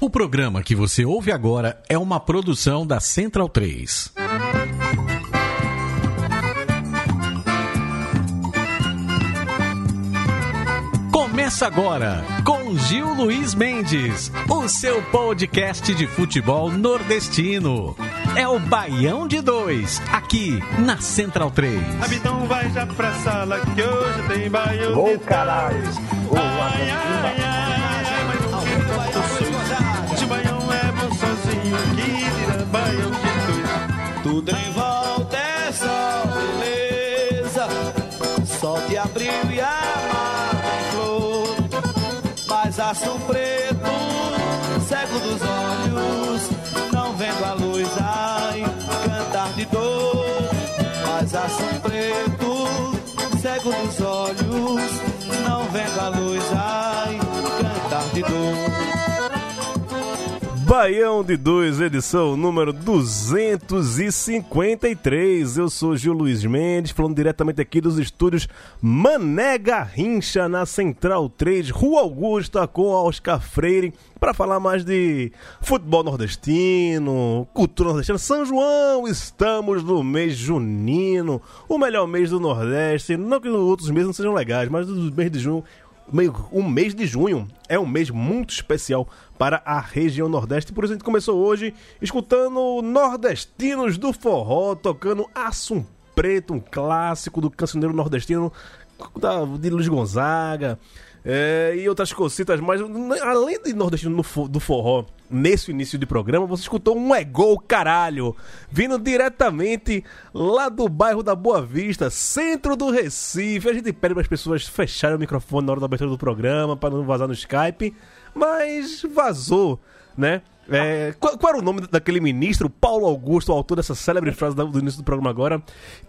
O programa que você ouve agora é uma produção da Central 3. Começa agora com Gil Luiz Mendes, o seu podcast de futebol nordestino. É o Baião de Dois, aqui na Central 3. Habitão vai já pra sala que hoje tem baião Gol, de caralho. dois. Gol, Ai, ai, ai, Tudo em volta é só beleza, sol de abril e a mata em flor. Mas aço preto, Baião de 2, edição número 253. Eu sou Gil Luiz Mendes, falando diretamente aqui dos estúdios Mané Garrincha, na Central 3, Rua Augusta, com Oscar Freire, para falar mais de futebol nordestino, cultura nordestina. São João, estamos no mês junino, o melhor mês do Nordeste. Não que os outros meses não sejam legais, mas o mês de junho o mês de junho é um mês muito especial para a região Nordeste. Por isso a gente começou hoje escutando nordestinos do forró, tocando Assum Preto, um clássico do cancioneiro nordestino da- de Luiz Gonzaga. é, e outras cositas, mas além de nordestino do forró, nesse início de programa, você escutou um é gol caralho, vindo diretamente lá do bairro da Boa Vista, centro do Recife. A gente pede para as pessoas fecharem o microfone na hora da abertura do programa, para não vazar no Skype, mas vazou, né? É, qual, qual era o nome daquele ministro, Paulo Augusto, autor dessa célebre frase do início do programa agora,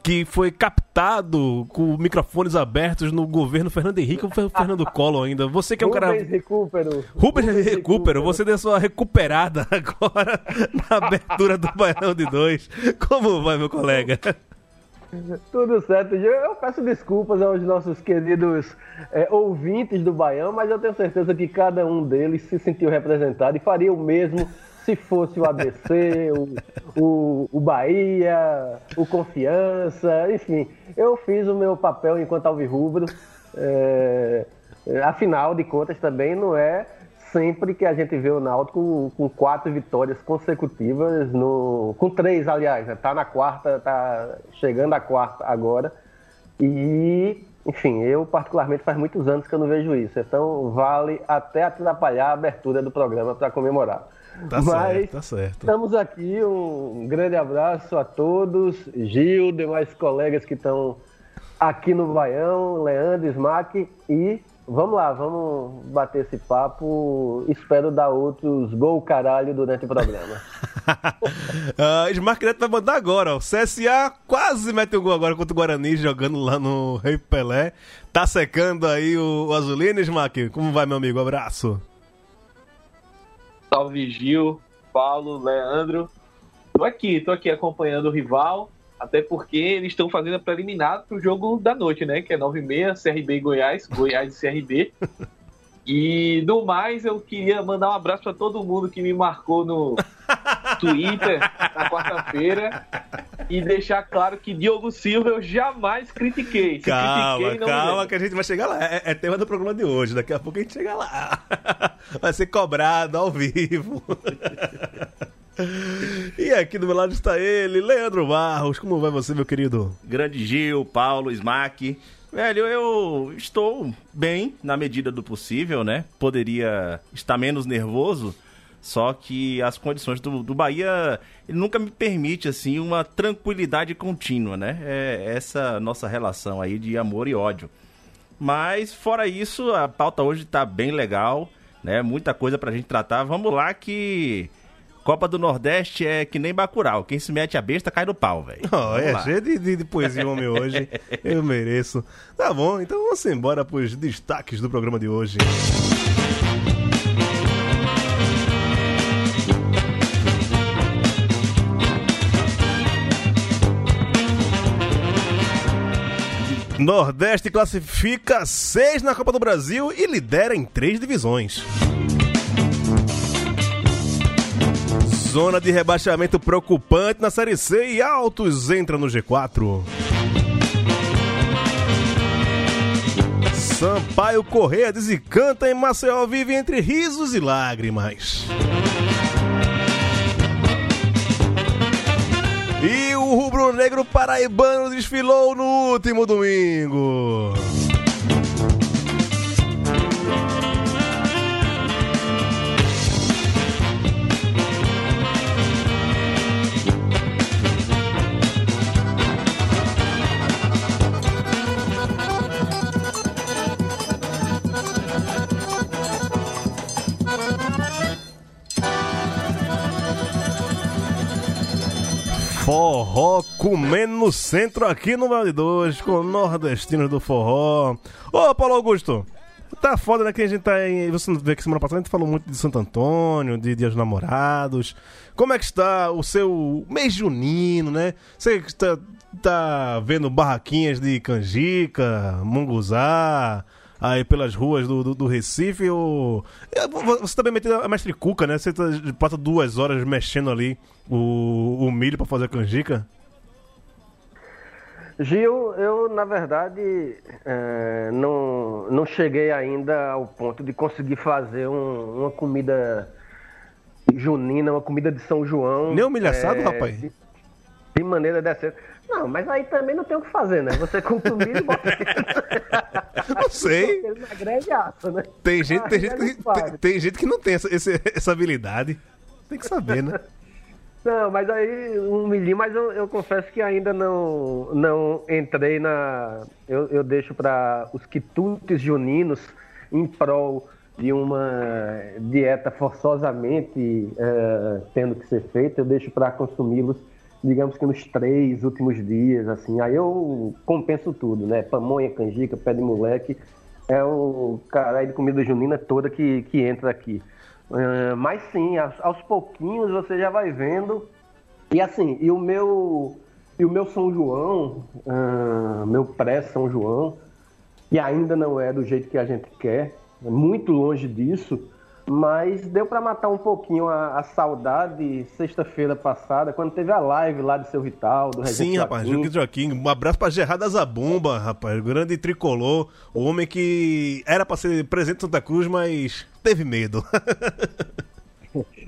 que foi captado com microfones abertos no governo Fernando Henrique ou Fernando Collor ainda? Você que é um cara. Rubens Recupero. Rubens Recupero, você deu sua recuperada agora na abertura do Baião de Dois. Como vai, meu colega? Tudo certo. Eu peço desculpas aos nossos queridos é, ouvintes do Baião, mas eu tenho certeza que cada um deles se sentiu representado e faria o mesmo se fosse o ABC, o, o, o Bahia, o Confiança, enfim. Eu fiz o meu papel enquanto alvirrubro. É, afinal de contas, também não é sempre que a gente vê o Náutico com quatro vitórias consecutivas, no, com três, aliás, né? tá na quarta, tá chegando à quarta agora. E, enfim, eu particularmente faz muitos anos que eu não vejo isso, então vale até atrapalhar a abertura do programa para comemorar. Tá Mas certo, tá certo. estamos aqui, um grande abraço a todos, Gil, demais colegas que estão aqui no Baião, Leandro, Smack e vamos lá, vamos bater esse papo. Espero dar outros gol caralho durante o programa. uh, Smart Neto vai mandar agora, ó. CSA quase mete um gol agora contra o Guarani, jogando lá no Rei Pelé. Tá secando aí o, o Azulino, Smack. Como vai, meu amigo? Abraço. Salve Gil, Paulo, Leandro. Tô aqui, tô aqui acompanhando o rival, até porque eles estão fazendo a preliminar pro jogo da noite, né? Que é 9h30, CRB e Goiás, Goiás e CRB. E no mais, eu queria mandar um abraço para todo mundo que me marcou no Twitter na quarta-feira e deixar claro que Diogo Silva eu jamais critiquei. Se Calma, critiquei, calma, que a gente vai chegar lá. É, é tema do programa de hoje. Daqui a pouco a gente chega lá. Vai ser cobrado ao vivo. E aqui do meu lado está ele, Leandro Barros. Como vai você, meu querido? Grande Gil, Paulo, Smack. Velho, eu estou bem na medida do possível, né? Poderia estar menos nervoso, só que as condições do, do Bahia nunca me permite assim uma tranquilidade contínua, né? É essa nossa relação aí de amor e ódio. Mas fora isso, a pauta hoje tá bem legal, né? Muita coisa pra gente tratar. Vamos lá que Copa do Nordeste é que nem Bacurau. Quem se mete a besta cai no pau, velho. Oh, é lá. cheio de, de, de poesia homem hoje. Eu mereço. Tá bom, então vamos embora pros destaques do programa de hoje. Nordeste classifica seis na Copa do Brasil e lidera em três divisões. Zona de rebaixamento preocupante na Série C e Altos entra no G4. Sampaio Correia desencanta em Maceió vive entre risos e lágrimas. E o rubro-negro paraibano desfilou no último domingo. Forró comendo no centro aqui no Vale 2, com nordestinos do forró. Ô, Paulo Augusto, tá foda, né? Que a gente tá em. Você vê que semana passada a gente falou muito de Santo Antônio, de Dias dos Namorados. Como é que está o seu mês junino, né? Você está tá vendo barraquinhas de canjica, munguzá, aí pelas ruas do, do, do Recife, ou... É, Você também meteu a mestre Cuca, né? Você tá, passa duas horas mexendo ali o, o milho pra fazer a canjica. Gil, eu na verdade é, não, não cheguei ainda ao ponto de conseguir fazer um- uma comida junina, uma comida de São João. Nem o milho assado, é, rapaz? De, de maneira decente. Não, mas aí também não tem o que fazer, né? Você milho e bota Não sei. na né? Tem gente, tem gente, que, tem, tem gente que não tem essa, essa habilidade. Tem que saber, né? Não, mas aí um milhinho, mas eu, eu confesso que ainda não, não entrei na. Eu, eu deixo para os quitutes juninos em prol de uma dieta forçosamente eh, tendo que ser feita, eu deixo para consumi-los, digamos que nos três últimos dias, assim. Aí eu compenso tudo, né? Pamonha, canjica, pé de moleque, é o caralho de comida junina toda que, que entra aqui. Ah, mas sim, aos, aos pouquinhos você já vai vendo. E assim, e o meu, e o meu São João, ah, meu pré-São João, e ainda não é do jeito que a gente quer, é muito longe disso, mas deu para matar um pouquinho a, a saudade sexta-feira passada, quando teve a live lá de seu Vital, do Regente Sim, rapaz, Joaquim. Joaquim. Um abraço pra Gerardo Zabumba, rapaz. o Grande tricolor. O homem que era pra ser presente em Santa Cruz, mas teve medo.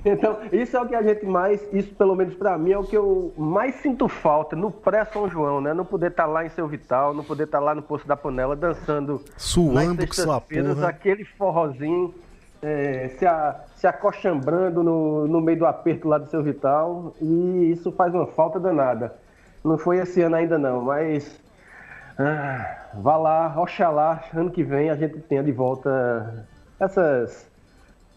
Então, isso é o que a gente mais, isso pelo menos pra mim, é o que eu mais sinto falta no pré-São João, né? Não poder estar lá em seu Vital, não poder estar lá no Poço da Panela dançando Suando com sua porra. aquele forrozinho, é, se, a, se acochambrando no, no meio do aperto lá do seu Vital, e isso faz uma falta danada. Não foi esse ano ainda não, mas ah, vá lá, oxalá, ano que vem a gente tenha de volta essas,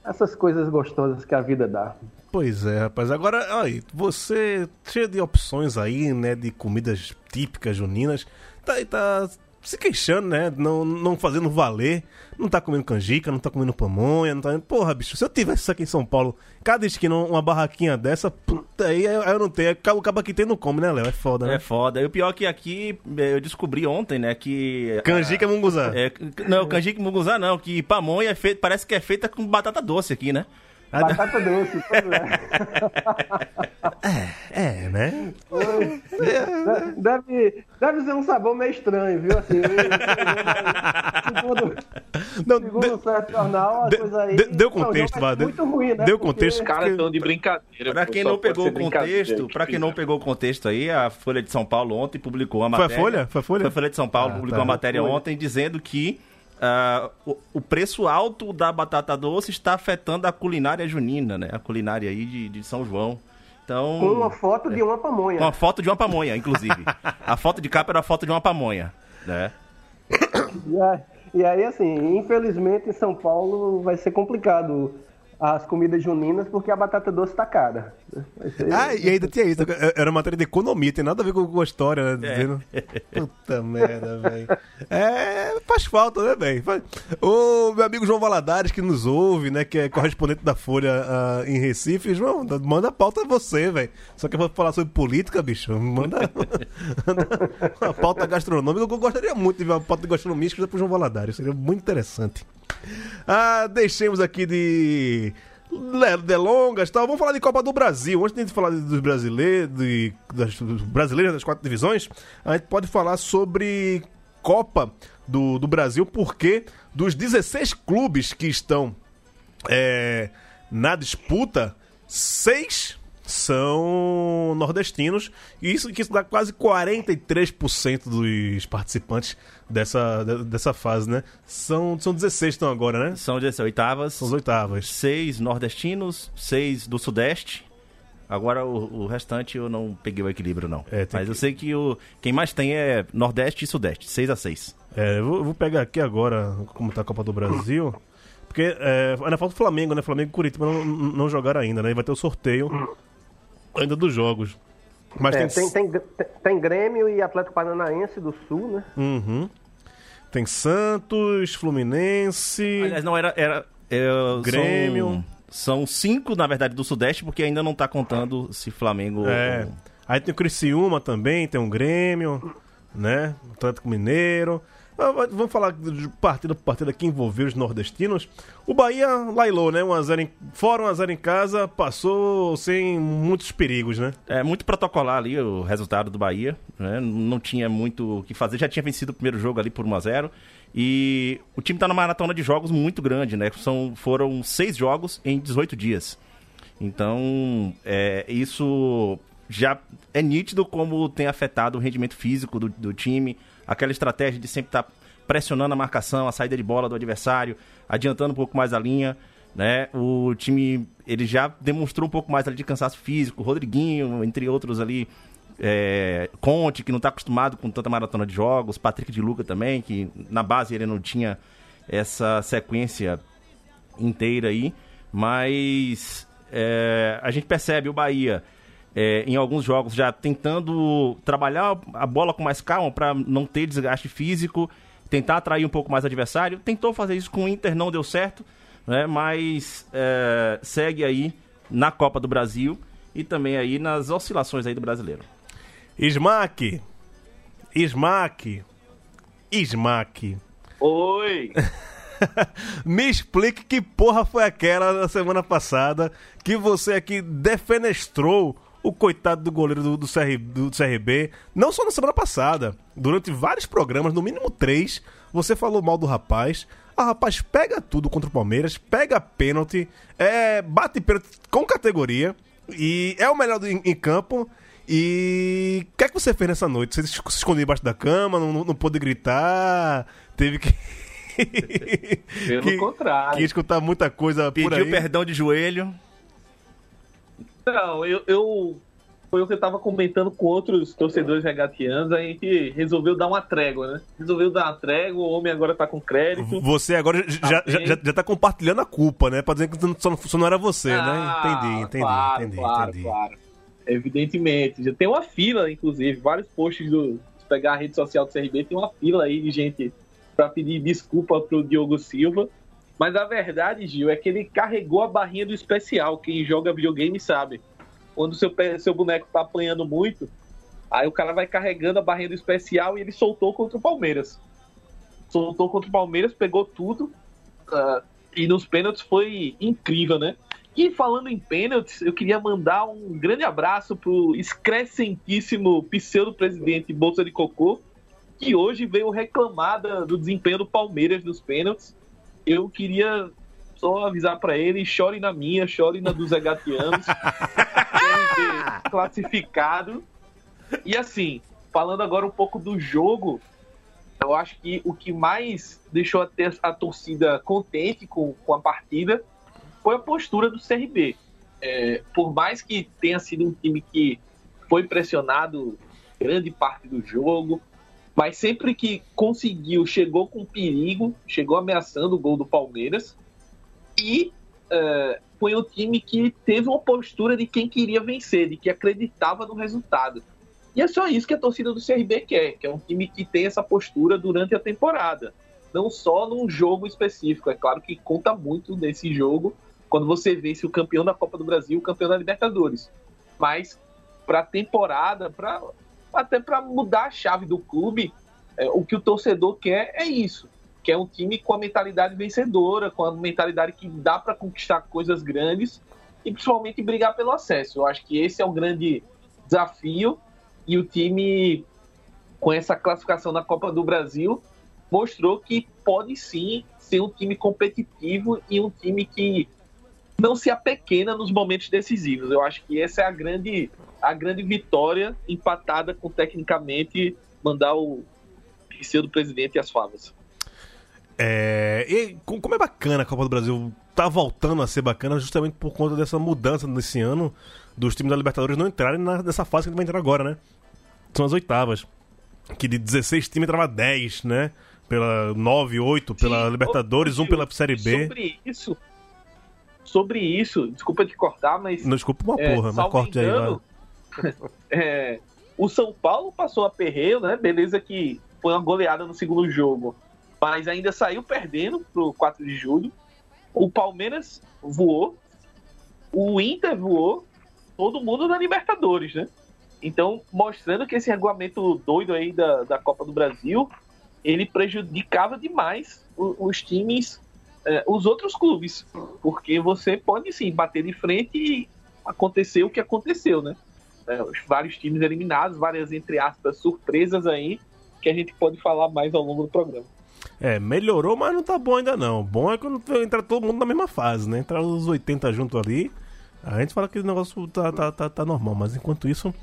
essas coisas gostosas que a vida dá. Pois é, rapaz. Agora, aí, você cheio de opções aí, né, de comidas típicas juninas, tá, tá se queixando, né, não, não fazendo valer, não tá comendo canjica, não tá comendo pamonha, não tá... Porra, bicho, se eu tivesse isso aqui em São Paulo, cada esquina uma barraquinha dessa, puta, aí eu, não tenho, o cabo aqui tem não come, né, Léo? É foda, né? É foda. E o pior é que aqui, eh, eu descobri ontem, né, que... Canjica é munguzá. É, não, canjica e munguzá não, que pamonha é parece que é feita com batata doce aqui, né? Batata doce, pois é. É, né? Deve, deve ser um sabor meio estranho, viu? Assim, segundo, Não, segundo de- um certo jornal, a de- coisa aí. de- deu contexto, Vá, deu- muito ruim, né? deu contexto. Os caras estão de brincadeira. Pra quem não pegou o contexto, pra quem não pegou o contexto aí, a Folha de São Paulo ontem publicou uma Foi a matéria. Folha? Foi a Folha? Foi a Folha de São Paulo, Ah, publicou tá. uma matéria Foi. ontem dizendo que ah, o, o preço alto da batata doce está afetando a culinária junina, né? A culinária aí de, de São João. Então, Com uma foto de uma pamonha. uma foto de uma pamonha, inclusive. a foto de capa era a foto de uma pamonha, né? E aí, assim, infelizmente em São Paulo vai ser complicado as comidas juninas porque a batata doce tá cara. Ser- Ah, e ainda tinha isso. Era matéria de economia, tem nada a ver com, com a história, né? Dizendo... Puta merda, velho. É, faz falta, né, velho? Faz- O meu amigo João Valadares, que nos ouve, né, que é correspondente da Folha ah, em Recife. João, manda a pauta você, velho. Só que eu vou falar sobre política, bicho. Manda, manda uma pauta gastronômica. Eu gostaria muito de ver uma pauta de gastronomia escrita por João Valadares. Seria muito interessante. Ah, deixemos aqui de delongas tal, vamos falar de Copa do Brasil. Antes de falar dos brasileiros, das dos brasileiros das quatro divisões, a gente pode falar sobre Copa do, do Brasil, porque dos 16 clubes que estão é, na disputa, seis são nordestinos, e isso, que isso dá quase 43% dos participantes dessa, de- dessa fase, né? São, são 16 estão agora, né? São 16 oitavas, São as oitavas. seis nordestinos, seis do Sudeste. Agora o, o restante eu não peguei o equilíbrio, não. É, Mas que- eu sei que o, quem mais tem é Nordeste e Sudeste, 6 a 6 É, eu vou, eu vou pegar aqui agora como tá a Copa do Brasil. Porque é, ainda falta o Flamengo, né? Flamengo e Curitiba não, não não jogaram ainda, né? E vai ter o sorteio ainda dos jogos. Mas É, tem, tem, tem, tem, Grêmio e Atlético Paranaense do Sul, né? Uhum. Tem Santos, Fluminense. Aliás, não, era. era é, Grêmio. São, são cinco, na verdade, do Sudeste, porque ainda não tá contando se Flamengo. É. Aí tem o Criciúma também, tem o Grêmio, né? Atlético Mineiro. Ah, Vamos falar de partida por partida que envolveu os nordestinos. O Bahia lailou, né? 1x0 em... Fora 1x0 em casa, passou sem muitos perigos, né? É muito protocolar ali o resultado do Bahia, né? Não tinha muito o que fazer, já tinha vencido o primeiro jogo ali por 1 a 0 e o time tá numa maratona de jogos muito grande, né? São, foram seis jogos em 18 dias. Então, é, isso já é nítido como tem afetado o rendimento físico do, do time, aquela estratégia de sempre estar pressionando a marcação, a saída de bola do adversário, adiantando um pouco mais a linha, né? O time ele já demonstrou um pouco mais ali de cansaço físico, Rodriguinho, entre outros ali, é, Conte, que não está acostumado com tanta maratona de jogos, Patrick de Luca também, que na base ele não tinha essa sequência inteira aí, mas é, a gente percebe o Bahia é, em alguns jogos já tentando trabalhar a bola com mais calma para não ter desgaste físico, tentar atrair um pouco mais o adversário. Tentou fazer isso com o Inter, não deu certo, né? mas é, segue aí na Copa do Brasil e também aí nas oscilações aí do brasileiro. Smack. Smack. Smack. Oi! Me explique que porra foi aquela da semana passada que você aqui defenestrou o coitado do goleiro do, do, CR, do CRB. Não só na semana passada, durante vários programas, no mínimo três, você falou mal do rapaz. O rapaz pega tudo contra o Palmeiras, pega pênalti, é, bate pênalti com categoria e é o melhor do- em, em campo. E o que é que você fez nessa noite? Você se escondeu debaixo da cama, não, não, pôde gritar, teve que. Pelo que, contrário. que escutar muita coisa por Pediu aí. perdão de joelho. Não, eu, eu. Foi o que eu tava comentando com outros torcedores regatianos, a gente resolveu dar uma trégua, né? Resolveu dar uma trégua, o homem agora tá com crédito. Você agora já, já, já, já tá compartilhando a culpa, né? Pra dizer que só não, só não era você, né? Ah, Entendi, entendi, claro, entendi, claro, entendi. claro. Evidentemente. Já tem uma fila, inclusive, vários posts do. Se pegar a rede social do CRB, tem uma fila aí de gente pra pedir desculpa pro Diogo Silva. Mas a verdade, Gil, é que ele carregou a barrinha do especial. Quem joga videogame sabe. Quando seu, seu boneco tá apanhando muito, aí o cara vai carregando a barrinha do especial e ele soltou contra o Palmeiras. Soltou contra o Palmeiras, pegou tudo. ah, e nos pênaltis foi incrível, né? E falando em pênaltis, eu queria mandar um grande abraço pro excrescentíssimo pseudo-presidente Bolsa de Cocô, que hoje veio reclamar da- do desempenho do Palmeiras nos pênaltis. Eu queria só avisar pra ele, chore na minha, chore na dos Egatianos. Classificado. E assim, falando agora um pouco do jogo, eu acho que o que mais deixou a, a torcida contente com, com a partida foi a postura do CRB. É, por mais que tenha sido um time que foi pressionado grande parte do jogo, mas sempre que conseguiu, chegou com perigo, chegou ameaçando o gol do Palmeiras e é, foi um time que teve uma postura de quem queria vencer, de que acreditava no resultado. E é só isso que a torcida do CRB quer, que é um time que tem essa postura durante a temporada. Não só num jogo específico. É claro que conta muito nesse jogo quando você vence o campeão da Copa do Brasil, o campeão da Libertadores. Mas para a temporada, pra, até para mudar a chave do clube, é, o que o torcedor quer é isso. que é um time com a mentalidade vencedora, com a mentalidade que dá para conquistar coisas grandes e principalmente brigar pelo acesso. Eu acho que esse é o grande desafio e o time com essa classificação na Copa do Brasil mostrou que pode sim ser um time competitivo e um time que não se apequena nos momentos decisivos. Eu acho que essa é a grande, a grande vitória empatada com tecnicamente mandar o do presidente e as favas. É, e como é bacana a Copa do Brasil tá voltando a ser bacana justamente por conta dessa mudança nesse ano dos times da Libertadores não entrarem na, nessa fase que gente vai entrar agora, né? São as oitavas. Que de 16 times entrava 10, né? Pela 9, 8 pela Sim, Libertadores, um pela Série B. Sobre isso, sobre isso, desculpa te cortar, mas. Não, desculpa uma é, porra, mas corte engano, aí, é, o São Paulo passou a perreio, né? Beleza que foi uma goleada no segundo jogo, mas ainda saiu perdendo pro 4 de julho. O Palmeiras voou, o Inter voou, todo mundo na Libertadores, né? Então, mostrando que esse regulamento doido aí da, da Copa do Brasil, ele prejudicava demais os, os times é, os outros clubes, porque você pode sim bater de frente e acontecer o que aconteceu, né? É, os vários times eliminados, várias, entre aspas, surpresas aí, que a gente pode falar mais ao longo do programa. É, melhorou, mas não tá bom ainda não. Bom é quando entra todo mundo na mesma fase, né? Entrar os 80 junto ali, a gente fala que o negócio tá, tá, tá, tá normal, mas enquanto isso,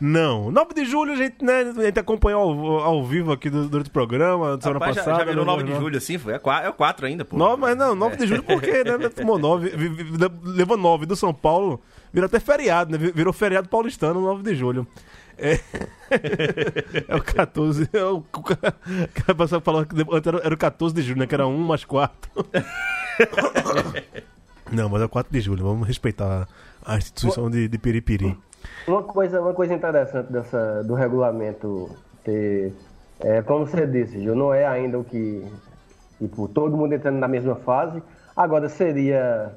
não. 9 de julho a gente, né, a gente acompanhou ao, ao vivo aqui durante o programa, semana Rapaz, passada. Já, já virou 9 de julho assim? Foi, é 4, é 4 ainda, pô. 9, mas não, 9 é. de julho porque, né? Tomou 9, levou 9 do São Paulo, virou até feriado, né? Virou feriado paulistano 9 de julho. É, é o 14. É o, o cara passou falou que antes era, era o 14 de julho, né? Que era 1 mais 4. Não, mas é o 4 de julho. Vamos respeitar a instituição de, de Piripiri. Uma coisa, uma coisa interessante dessa, do regulamento ter. É, como você disse, Gil, não é ainda o que. Tipo, todo mundo entrando na mesma fase. Agora seria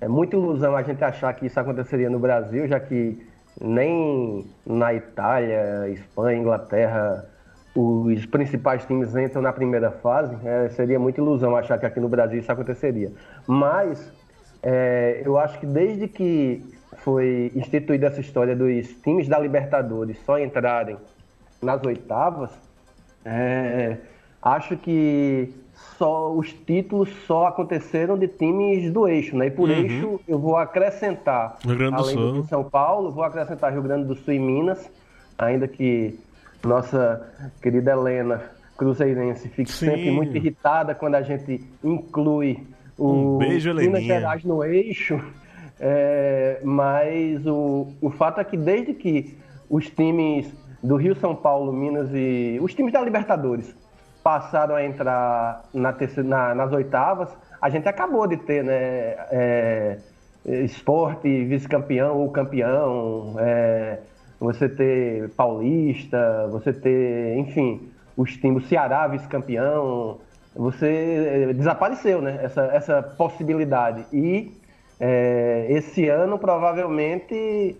é muita ilusão a gente achar que isso aconteceria no Brasil, já que nem na Itália, Espanha, Inglaterra, os principais times entram na primeira fase. É, seria muita ilusão achar que aqui no Brasil isso aconteceria. Mas é, eu acho que desde que foi instituída essa história dos times da Libertadores só entrarem nas oitavas, é, acho que só os títulos só aconteceram de times do eixo, né? E por uhum. eixo eu vou acrescentar, além do, Sul. do São Paulo, vou acrescentar Rio Grande do Sul e Minas, ainda que nossa querida Helena Cruzeirense fique Sim. sempre muito irritada quando a gente inclui o um beijo, Minas Gerais no eixo. É, mas o, o fato é que desde que os times do Rio, São Paulo, Minas e os times da Libertadores passaram a entrar na terceira, na, nas oitavas, a gente acabou de ter, né? É, esporte vice-campeão ou campeão, é, você ter paulista, você ter, enfim, os times, Ceará vice-campeão, você é, desapareceu, né? Essa, essa possibilidade. E é, esse ano, provavelmente,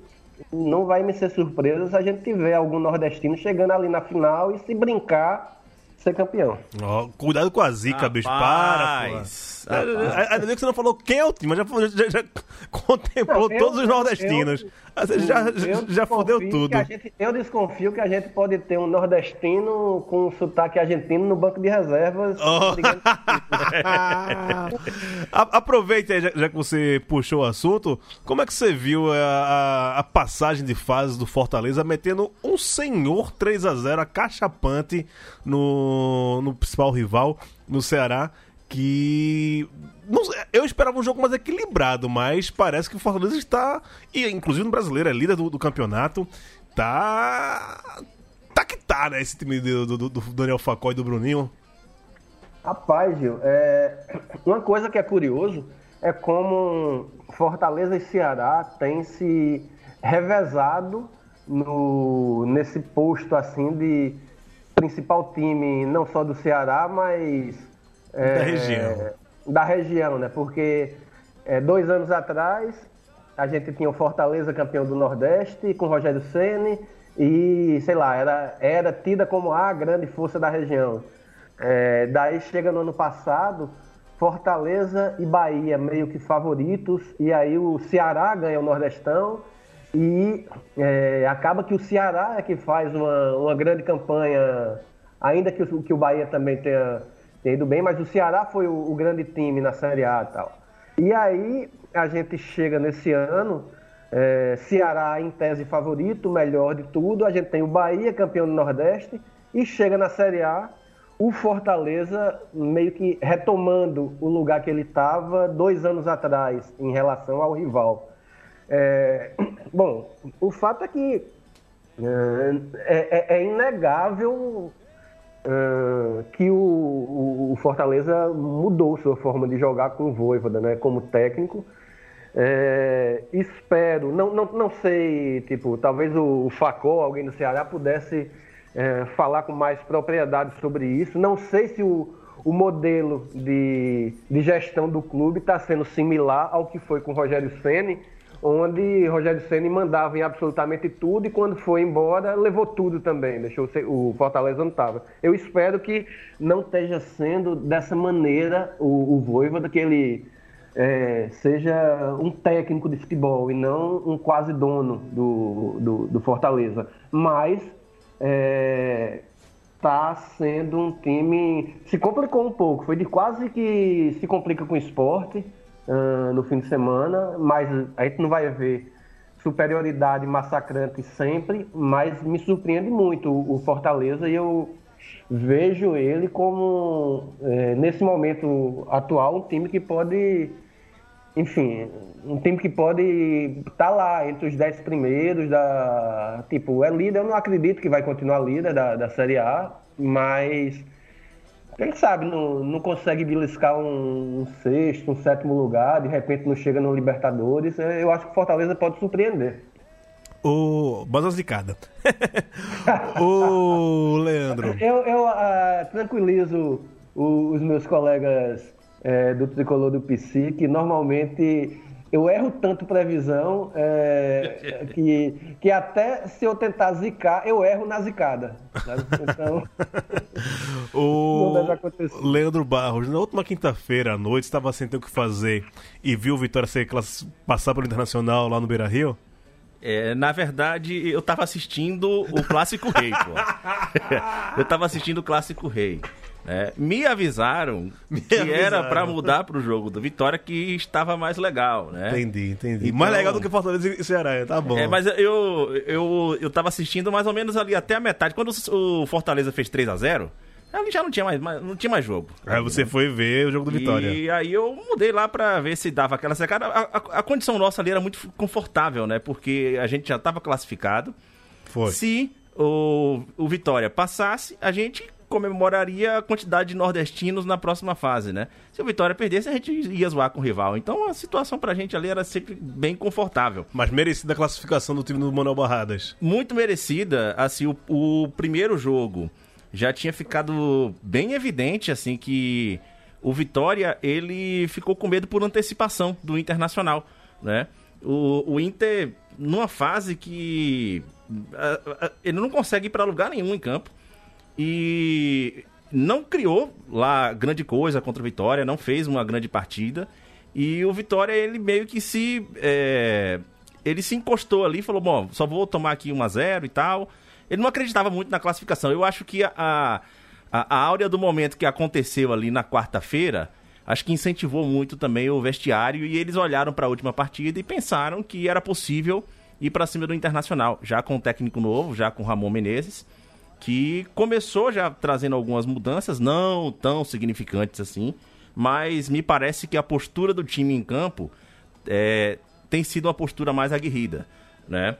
não vai me ser surpresa se a gente tiver algum nordestino chegando ali na final e se brincar ser campeão. Oh, cuidado com a zica, Rapaz. bicho. Para, pô. Ainda que você não falou quem é o time, mas já, já, já contemplou não, eu, todos os nordestinos. Eu, você já, já fodeu tudo. Gente, eu desconfio que a gente pode ter um nordestino com sotaque argentino no banco de reservas. Oh. Aproveita aí, já, já, que você puxou o assunto, como é que você viu a, a, a passagem de fases do Fortaleza metendo um senhor 3 a 0 acachapante no, no principal rival, no Ceará? Que. Não, eu esperava um jogo mais equilibrado, mas parece que o Fortaleza está. E inclusive no brasileiro, é líder do, do campeonato. Tá. Tá que tá, né? Esse time do, do, do Daniel Facó e do Bruninho. Rapaz, Gil, é... uma coisa que é curioso é como Fortaleza e Ceará têm se revezado no... nesse posto assim de principal time não só do Ceará, mas é, da região. Da região, né? Porque é, dois anos atrás a gente tinha o Fortaleza campeão do Nordeste com o Rogério Ceni e, sei lá, era, era tida como a grande força da região. É, daí chega no ano passado, Fortaleza e Bahia meio que favoritos, e aí o Ceará ganha o Nordestão, e é, acaba que o Ceará é que faz uma, uma grande campanha, ainda que o, que o Bahia também tenha, tenha ido bem, mas o Ceará foi o, o grande time na Série A e tal. E aí a gente chega nesse ano, é, Ceará em tese favorito, melhor de tudo, a gente tem o Bahia campeão do Nordeste, e chega na Série A o Fortaleza meio que retomando o lugar que ele estava dois anos atrás em relação ao rival. É, bom, o fato é que é, é, é inegável é, que o, o, Fortaleza mudou sua forma de jogar com o Voivoda, né, como técnico. É, espero, não, não, não sei, tipo, talvez o, o Facó, alguém do Ceará, pudesse é, falar com mais propriedade sobre isso. Não sei se o, o modelo de, de gestão do clube está sendo similar ao que foi com o Rogério Ceni, onde Rogério Ceni mandava em absolutamente tudo e quando foi embora levou tudo também, deixou o Fortaleza não estava. Eu espero que não esteja sendo dessa maneira o, o Voivoda, que ele é, seja um técnico de futebol e não um quase dono do, do, do Fortaleza. Mas está é, sendo um time. Se complicou um pouco, foi de quase que se complica com o esporte uh, no fim de semana, mas a gente não vai ver superioridade massacrante sempre, mas me surpreende muito o, Fortaleza e eu vejo ele como, é, nesse momento atual, um time que pode enfim, um time que pode estar tá lá entre os dez primeiros da. Tipo, é líder, eu não acredito que vai continuar líder da, da Série A, mas quem sabe não, não consegue beliscar um, um, sexto, um sétimo lugar, de repente não chega no Libertadores. Eu acho que Fortaleza pode surpreender. O. Bota zicada. o Leandro. Eu, eu uh, tranquilizo os meus colegas é, do tricolor do PC, que normalmente eu erro tanto previsão é, que, que até se eu tentar zicar, eu erro na zicada. Sabe? Então. o Leandro Barros, na última quinta-feira à noite, estava sem ter o que fazer e viu o Vitória ser passar pelo Internacional lá no Beira Rio? É, na verdade, eu tava assistindo o Clássico Rei, pô. eu tava assistindo o Clássico Rei. É, me avisaram me que avisaram. era para mudar para o jogo do Vitória que estava mais legal, né? Entendi, entendi. Então, mais legal do que Fortaleza e Ceará, tá bom. É, mas eu, eu, eu tava assistindo mais ou menos ali até a metade. Quando o Fortaleza fez 3 a 0 ali já não tinha mais, não tinha mais jogo. Aí você foi ver o jogo do Vitória. E aí eu mudei lá pra ver se dava aquela secada. A, a, a, condição nossa ali era muito confortável, né? Porque a gente já tava classificado. Foi. Se o, o Vitória passasse, a gente comemoraria a quantidade de nordestinos na próxima fase, né? Se o Vitória perdesse, a gente ia zoar com o rival. Então a situação pra gente ali era sempre bem confortável. Mas merecida a classificação do time do Manuel Barradas. Muito merecida. Assim, o, o primeiro jogo já tinha ficado bem evidente, assim, que o Vitória, ele ficou com medo por antecipação do Internacional, né? O, o Inter, numa fase que... ele não consegue ir para lugar nenhum em campo e não criou lá grande coisa contra o Vitória, não fez uma grande partida. E o Vitória, ele meio que se. É, ele se encostou ali falou: bom, só vou tomar aqui 1 a 0 e tal. Ele não acreditava muito na classificação. Eu acho que a, a, a áurea do momento que aconteceu ali na quarta-feira, acho que incentivou muito também o vestiário e eles olharam para a última partida e pensaram que era possível ir para cima do Internacional, já com o técnico novo, já com Ramon Menezes que começou já trazendo algumas mudanças, não tão significantes assim, mas me parece que a postura do time em campo é, tem sido uma postura mais aguerrida, né?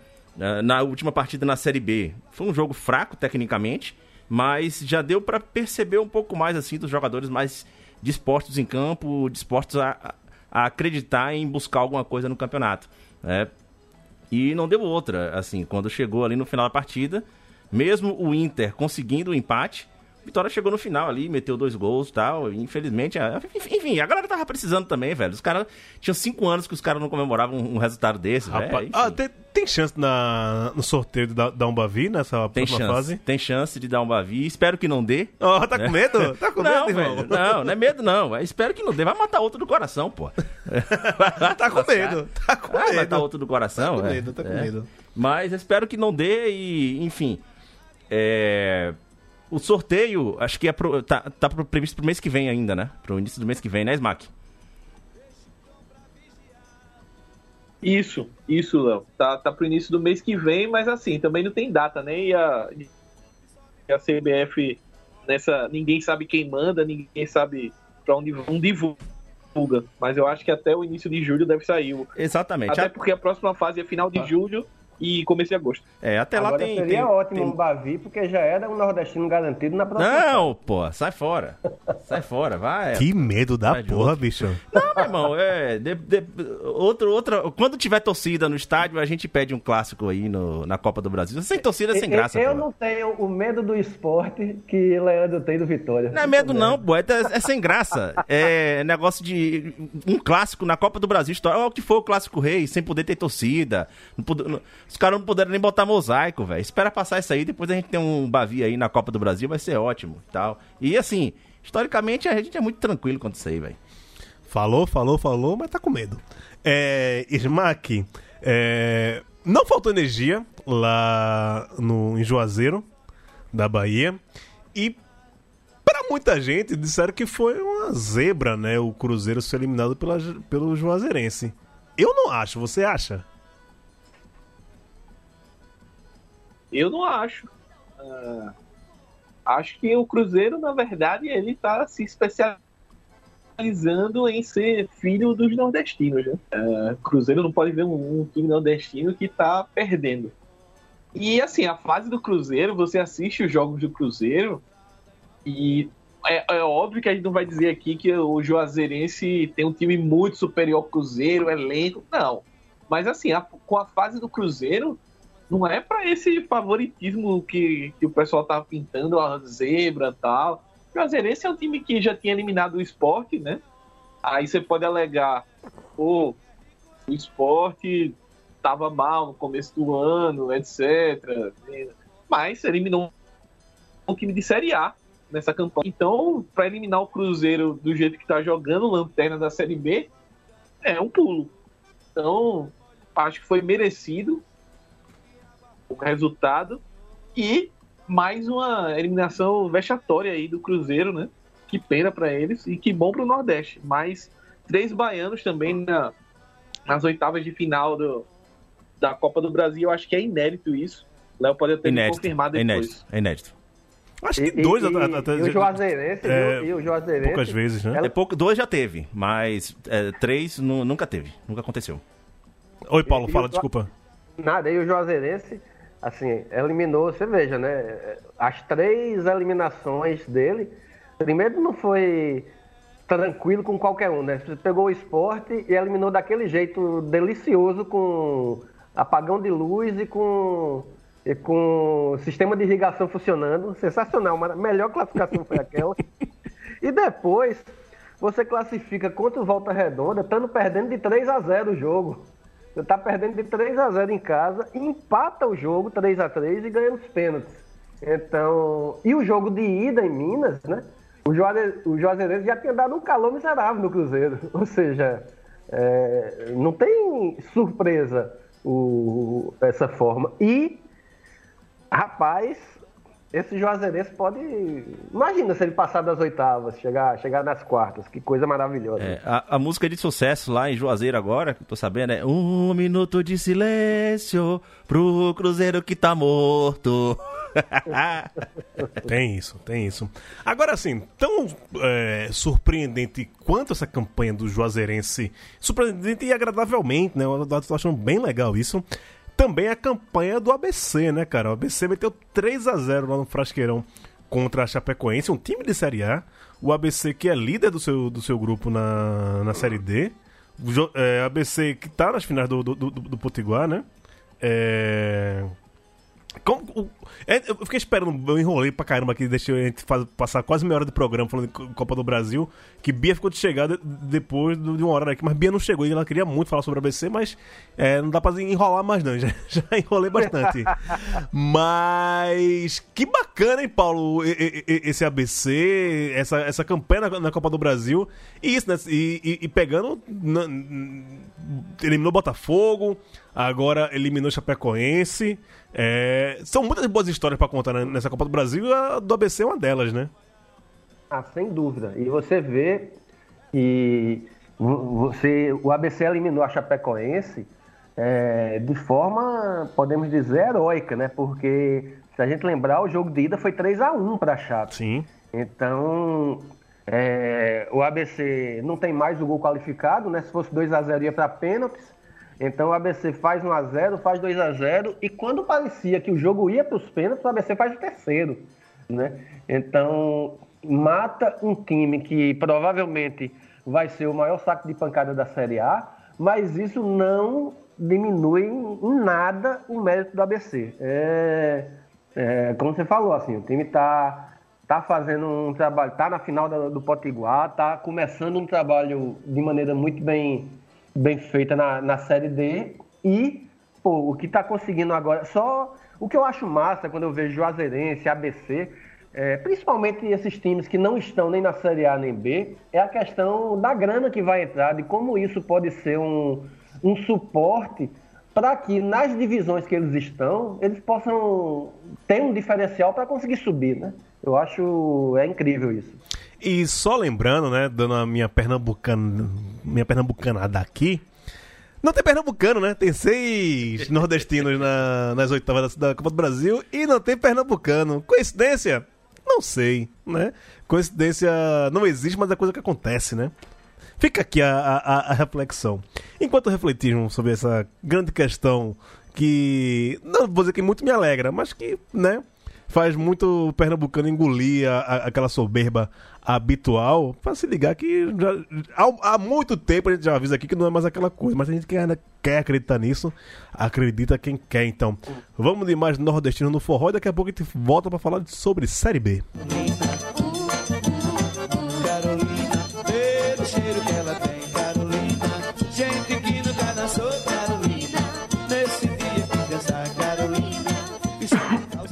Na última partida na Série B, foi um jogo fraco tecnicamente, mas já deu para perceber um pouco mais assim dos jogadores mais dispostos em campo, dispostos a, a acreditar em buscar alguma coisa no campeonato, né? E não deu outra, assim, quando chegou ali no final da partida, mesmo o Inter conseguindo o empate, Vitória chegou no final ali, meteu dois gols e tal. Infelizmente, a- enfim, a galera tava precisando também, velho. Os caras. Tinham cinco anos que os caras não comemoravam um resultado desse. Rapaz, ah, tem, tem chance na, no sorteio da, da Umbavi nessa Tem próxima chance, fase? tem chance de dar um bavi. Espero que não dê. Ó, tá com É. medo? Tá com não, medo, irmão? velho, não, não é medo não. Eu Espero que não dê. Vai matar outro do coração, pô. Tá com medo, tá com Ah, vai medo. matar outro do coração, Tá com é. medo, tá com É. medo. Mas espero que não dê e, enfim. É, O sorteio, acho que é pro, tá, tá previsto pro mês que vem ainda, né? Pro início do mês que vem, né, Smack? Isso, isso, Léo. Tá, tá pro início do mês que vem, mas assim, também não tem data, né? E a, e a CBF nessa. Ninguém sabe quem manda, ninguém sabe pra onde não divulga. Mas eu acho que até o início de julho deve sair. Exatamente. Até porque a próxima fase é final de julho e começo de agosto. É, até lá Agora tem. seria tem- ótimo tem- um Bavi, porque já era um nordestino garantido na próxima. Não, pô, sai fora. Sai fora, vai. Que medo da Vai porra, outro. bicho. Não, meu irmão, é. de- de- outro, outra, quando tiver torcida no estádio, a gente pede um clássico aí no, na Copa do Brasil. Sem torcida, é sem graça. eu pô. não tenho o medo do esporte que Leandro tem do Vitória. Não é medo, não, pô. É, é sem graça. É negócio de. Um clássico na Copa do Brasil. História, olha o que foi o Clássico Rei, sem poder ter torcida. Não não- os caras não puderam nem botar mosaico, velho. Espera passar isso aí, depois a gente tem um Bavi aí na Copa do Brasil, vai ser ótimo e tal. E assim, historicamente a gente é muito tranquilo quanto isso aí, velho. Falou, falou, falou, mas tá com medo. É, é, não faltou energia lá no, em Juazeiro, da Bahia. E pra muita gente disseram que foi uma zebra, né? O Cruzeiro ser eliminado pela, pelo Juazeirense. Eu não acho, você acha? Eu não acho. Ah, acho que o Cruzeiro, na verdade, ele tá se especializando em ser filho dos nordestinos. Né? Ah, Cruzeiro não pode ver um, um time nordestino que tá perdendo. E assim, a fase do Cruzeiro, você assiste os jogos do Cruzeiro e é, é óbvio que a gente não vai dizer aqui que o Juazeirense tem um time muito superior ao Cruzeiro, elenco, não. Mas assim, a- com a fase do Cruzeiro, não é para esse favoritismo que, que o pessoal tá pintando, a zebra e tal. Juazeirense é um time que já tinha eliminado o esporte, né? Aí você pode alegar, pô, o esporte tava mal no começo do ano, etc. Mas eliminou um time de Série A nessa campanha. Então, para eliminar o Cruzeiro do jeito que tá jogando, lanterna da Série B, é um pulo. Então, acho que foi merecido o resultado e mais uma eliminação vexatória aí do Cruzeiro, né? Que pena para eles e que bom para o Nordeste. Mas três baianos também na, nas oitavas de final do, da Copa do Brasil, eu acho que é inédito isso. Léo pode até me Inédito. confirmar É depois. inédito. É inédito. Acho E, que dois e, até, e, até- e o Juazeirense, É, viu? e o Juazeirense poucas vezes, né? Ela- É pouco, dois já teve, mas é, três nu- nunca teve. Nunca aconteceu. Oi, Paulo, E- e fala, o- desculpa. Nada, e o Juazeirense, assim, eliminou, você veja, né? As três eliminações dele, primeiro não foi tranquilo com qualquer um, né? Você pegou o esporte e eliminou daquele jeito delicioso com apagão de luz e com, e com sistema de irrigação funcionando. Sensacional, a melhor classificação foi aquela. E depois você classifica contra o Volta Redonda, estando perdendo de 3 a 0 o jogo. Tá perdendo de 3 a 0 em casa, empata o jogo 3 a 3 e ganha nos pênaltis. Então, e o jogo de ida em Minas, né? O, Juaze, Juazeirense já tinha dado um calor miserável no Cruzeiro. Ou seja, é, não tem surpresa o, essa forma. E, rapaz, esse Juazeirense pode. Imagina se ele passar das oitavas, chegar, chegar nas quartas. Que coisa maravilhosa. É, a, a música de sucesso lá em Juazeiro agora, que eu tô sabendo, é Um minuto de silêncio pro Cruzeiro que tá morto. Tem isso, tem isso. Agora, assim, tão é, surpreendente quanto essa campanha do Juazeirense, surpreendente e agradavelmente, né? Eu tô achando bem legal isso. Também a campanha do ABC, né, cara? O ABC meteu 3 a 0 lá no Frasqueirão contra a Chapecoense, um time de Série A. O ABC que é líder do seu, do seu grupo na, na Série D. O é, ABC que tá nas finais do, do, do, do Potiguar, né? É... Como, é, eu fiquei esperando, eu enrolei pra caramba aqui, deixei a gente faz- passar quase meia hora de programa falando de Co- Copa do Brasil, que Bia ficou de chegar de- depois de uma hora aqui, mas Bia não chegou e ela queria muito falar sobre a ABC, mas é, não dá pra enrolar mais não, já, já enrolei bastante. mas que bacana, hein, Paulo, esse ABC, essa, essa campanha na, na Copa do Brasil, e isso, né, e, e- e pegando, na- eliminou Botafogo, agora eliminou Chapecoense, é, são muitas boas histórias pra contar né, nessa Copa do Brasil e a do ABC é uma delas, né? Ah, sem dúvida. E você vê que vo- você, o ABC eliminou a Chapecoense é, de forma, podemos dizer, heróica, né? Porque, se a gente lembrar, o jogo de ida foi 3 a 1 para a Chape. Sim. Então, é, o ABC não tem mais o gol qualificado, né? Se fosse 2 a 0 ia para pênaltis. Então o ABC faz 1 a 0, faz 2 a 0 e quando parecia que o jogo ia para os pênaltis, o ABC faz o terceiro, né? Então mata um time que provavelmente vai ser o maior saco de pancada da Série A, mas isso não diminui em nada o mérito do ABC. É, é, como você falou, assim, o time está tá fazendo um trabalho, tá na final do, do Potiguar, tá começando um trabalho de maneira muito bem, bem feita na, na Série D e, pô, o que tá conseguindo agora, só o que eu acho massa quando eu vejo Juazeirense, ABC, é, principalmente esses times que não estão nem na Série A nem B, é a questão da grana que vai entrar, de como isso pode ser um, um suporte para que nas divisões que eles estão, eles possam ter um diferencial para conseguir subir, né? Eu acho é incrível isso. E só lembrando, né, dando a minha pernambucana, minha pernambucanada aqui, não tem pernambucano, né? Tem seis nordestinos na- nas oitavas da, da Copa do Brasil e não tem pernambucano. Coincidência? Não sei, né? Coincidência não existe, mas é coisa que acontece, né? Fica aqui a, a- a reflexão. Enquanto refletimos sobre essa grande questão que, não vou dizer que muito me alegra, mas que, né, faz muito pernambucano engolir a- aquela soberba habitual, pra se ligar que já, há, há muito tempo a gente já avisa aqui que não é mais aquela coisa, mas a gente que ainda quer acreditar nisso, acredita quem quer, então. Vamos de mais nordestino no forró e daqui a pouco a gente volta pra falar sobre Série B.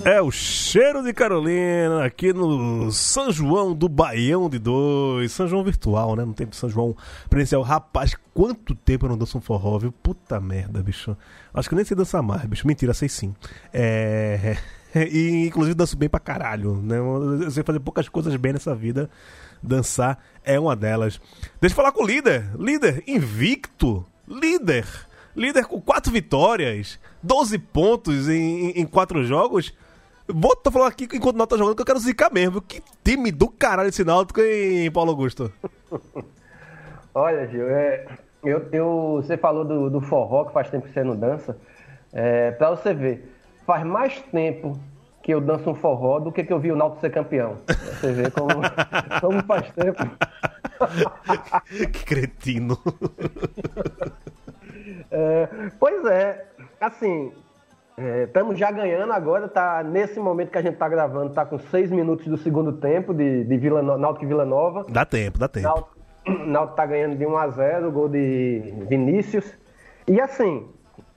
é o cheiro de Carolina aqui no São João do Baião de Dois. São João virtual, né? Não tem São João presencial. Rapaz, quanto tempo eu não danço um forró, viu? Puta merda, bicho. Acho que eu nem sei dançar mais, bicho. Mentira, sei sim. É. E inclusive danço bem pra caralho, né? Eu sei fazer poucas coisas bem nessa vida. Dançar é uma delas. Deixa eu falar com o líder. Líder invicto. Líder. Líder com quatro vitórias, 12 pontos em, em, em quatro jogos. Vou tô falando aqui enquanto o Náutico tá jogando que eu quero zicar mesmo. Que time do caralho esse Náutico, hein, Paulo Augusto? Olha, Gil, é, eu, eu- você falou do, do forró, que faz tempo que você não dança. É, pra você ver, faz mais tempo que eu danço um forró do que que eu vi o Náutico ser campeão. Você vê como, como faz tempo. que cretino. É, pois é, assim, estamos já ganhando agora, tá nesse momento que a gente está gravando, tá com seis minutos do segundo tempo de, de Vila no, Náutico e Vila Nova. Dá tempo, dá tempo. Náutico, Náutico tá ganhando de 1 a 0 gol de Vinícius. E assim,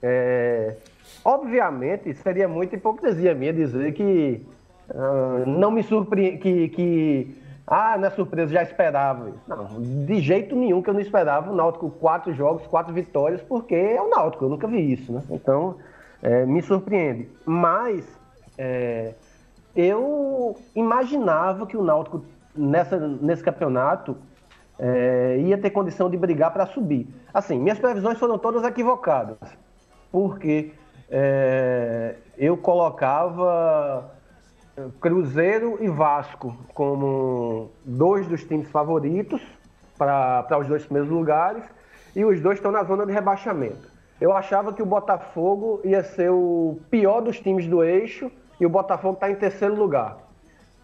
é, obviamente seria muita hipocrisia minha dizer que ah, não me surpreende, que, que ah, não é surpresa, já esperava isso. Não, de jeito nenhum que eu não esperava o Náutico quatro jogos, quatro vitórias, porque é o Náutico, eu nunca vi isso, né? Então, é, me surpreende. Mas é, eu imaginava que o Náutico nessa, nesse campeonato é, ia ter condição de brigar para subir. Assim, minhas previsões foram todas equivocadas, porque é, eu colocava Cruzeiro e Vasco como dois dos times favoritos para os dois primeiros lugares e os dois estão na zona de rebaixamento. Eu achava que o Botafogo ia ser o pior dos times do eixo e o Botafogo está em terceiro lugar.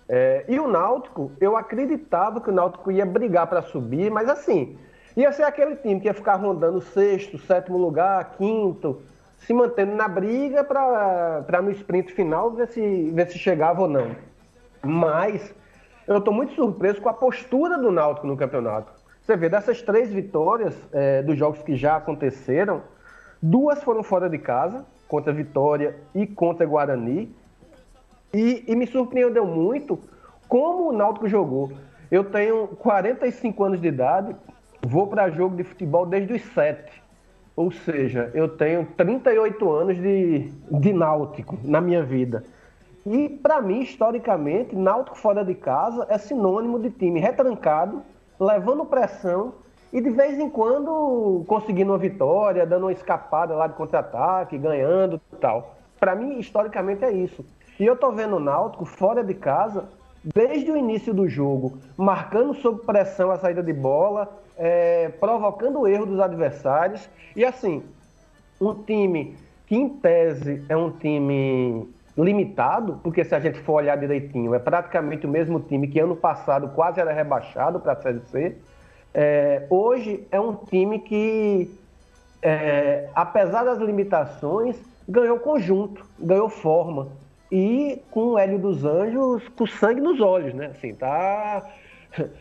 É, e o Náutico, eu acreditava que o Náutico ia brigar para subir, mas assim, ia ser aquele time que ia ficar rondando sexto, sétimo lugar, quinto, se mantendo na briga para no sprint final ver se, ver se chegava ou não. Mas eu estou muito surpreso com a postura do Náutico no campeonato. Você vê, dessas três vitórias é, dos jogos que já aconteceram, duas foram fora de casa, contra Vitória e contra Guarani. E, e me surpreendeu muito como o Náutico jogou. Eu tenho 45 anos de idade, vou para jogo de futebol desde os 7. Ou seja, eu tenho 38 anos de, de náutico na minha vida. E para mim, historicamente, náutico fora de casa é sinônimo de time retrancado, levando pressão e de vez em quando conseguindo uma vitória, dando uma escapada lá de contra-ataque, ganhando e tal. Para mim, historicamente é isso. E eu tô vendo o Náutico fora de casa desde o início do jogo, marcando sob pressão a saída de bola, é, provocando o erro dos adversários. E assim, um time que em tese é um time limitado, porque se a gente for olhar direitinho, é praticamente o mesmo time que ano passado quase era rebaixado para a Série C. É, hoje é um time que, é, apesar das limitações, ganhou conjunto, ganhou forma. E com o Hélio dos Anjos com sangue nos olhos, né? Assim, tá.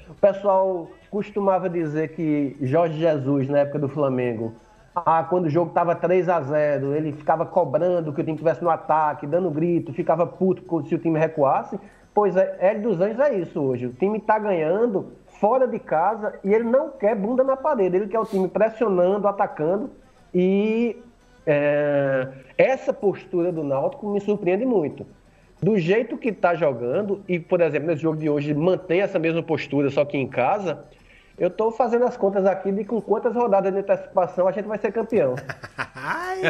O pessoal costumava dizer que Jorge Jesus, na época do Flamengo, ah, quando o jogo estava 3 a 0 ele ficava cobrando que o time estivesse no ataque, dando grito, ficava puto se o time recuasse. Pois é, Hélio dos Anjos é isso hoje. O time está ganhando fora de casa e ele não quer bunda na parede. Ele quer o time pressionando, atacando. E é, essa postura do Náutico me surpreende muito. Do jeito que está jogando, e por exemplo, nesse jogo de hoje mantém essa mesma postura, só que em casa, eu estou fazendo as contas aqui de com quantas rodadas de antecipação a gente vai ser campeão. Ai,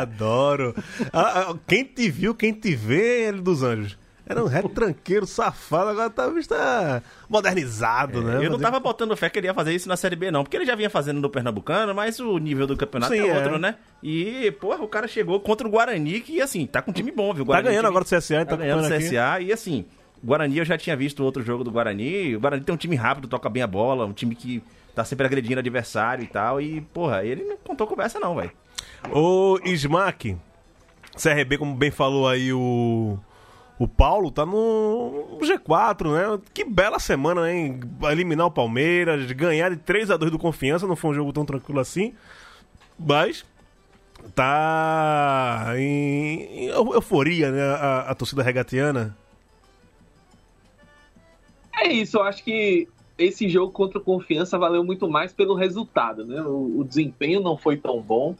adoro. Ah, ah, quem te viu, quem te vê, ele dos Anjos. Era um retranqueiro safado, agora tá, tá modernizado, é, né? Eu não tava botando fé que ele ia fazer isso na Série B, não. Porque ele já vinha fazendo no Pernambucano, mas o nível do campeonato Sim, é outro, é. né? E, porra, o cara chegou contra o Guarani, que, assim, tá com um time bom, viu? Tá Guarani, tá ganhando time, agora o CSA, tá, tá ganhando o CSA, aqui. e assim, Guarani eu já tinha visto outro jogo do Guarani. O Guarani tem um time rápido, toca bem a bola, um time que tá sempre agredindo adversário e tal. E, porra, ele não contou conversa, não, velho. Ô, Smack, CRB, como bem falou aí o. O Paulo tá no G4, né? Que bela semana, hein? Eliminar o Palmeiras, ganhar de 3 a 2 do Confiança, não foi um jogo tão tranquilo assim. Mas tá em, euforia, né? A, a torcida regatiana. É isso, eu acho que esse jogo contra o Confiança valeu muito mais pelo resultado, né? O, o, desempenho não foi tão bom.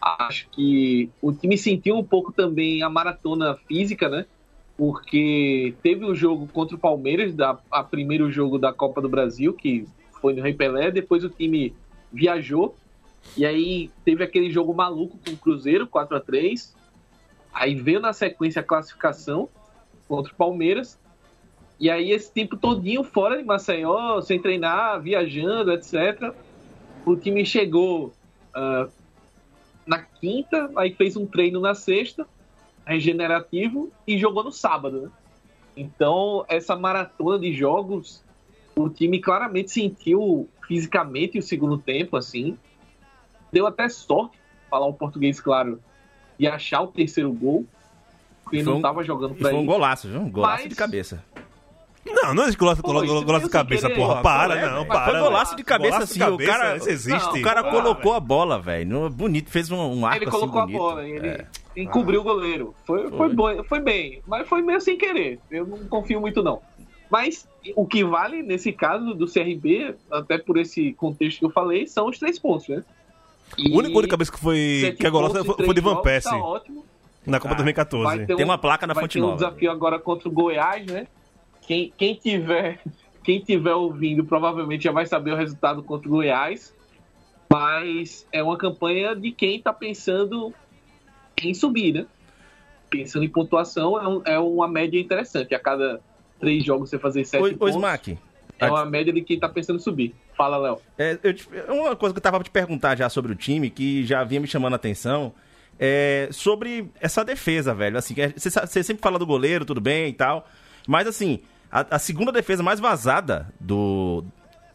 Acho que o time sentiu um pouco também a maratona física, né? Porque teve o jogo contra o Palmeiras, da, a primeiro jogo da Copa do Brasil, que foi no Rei Pelé, depois o time viajou, e aí teve aquele jogo maluco com o Cruzeiro, 4 a 3 Aí veio na sequência a classificação contra o Palmeiras, e aí esse tempo todinho fora de Maceió, sem treinar, viajando, etc. O time chegou uh, na quinta, aí fez um treino na sexta, regenerativo, e jogou no sábado. Né? Então, essa maratona de jogos, o time claramente sentiu fisicamente o segundo tempo, assim. Deu até sorte, falar o português claro, de achar o terceiro gol, porque não estava jogando para ele. Foi um golaço, viu? Um golaço Mas, de cabeça. Não, não é golaço, Pô, golaço de cabeça, querer, porra. Para, é, não, para. Foi golaço de cabeça, sim. O cara, isso existe. o cara colocou a bola, velho. Bonito, fez um, um arco Ele colocou assim, a bola, ele é. encobriu o goleiro. Foi, foi. Foi, bom, foi bem, mas foi meio sem querer. Eu não confio muito, não. Mas o que vale nesse caso do CRB, até por esse contexto que eu falei, são os três pontos, né? E o único gol de cabeça que foi que a golaço foi, foi de Van Persie. Tá ótimo. Na Copa ah, 2014. Um, Tem uma placa na Fonte Nova. Vai ter um desafio agora contra o Goiás, né? Quem, quem tiver quem tiver ouvindo provavelmente já vai saber o resultado contra o Goiás. Mas é uma campanha de quem está pensando em subir, né? Pensando em pontuação, é, um, é, uma média interessante. A cada três jogos você fazer sete pontos. Oi, Smack. É uma média de quem está pensando em subir. Fala, Léo. É, uma coisa que eu tava te perguntar já sobre o time, que já vinha me chamando a atenção, é sobre essa defesa, velho. Assim, você, você sempre fala do goleiro, tudo bem e tal. Mas assim, a, a segunda defesa mais vazada do,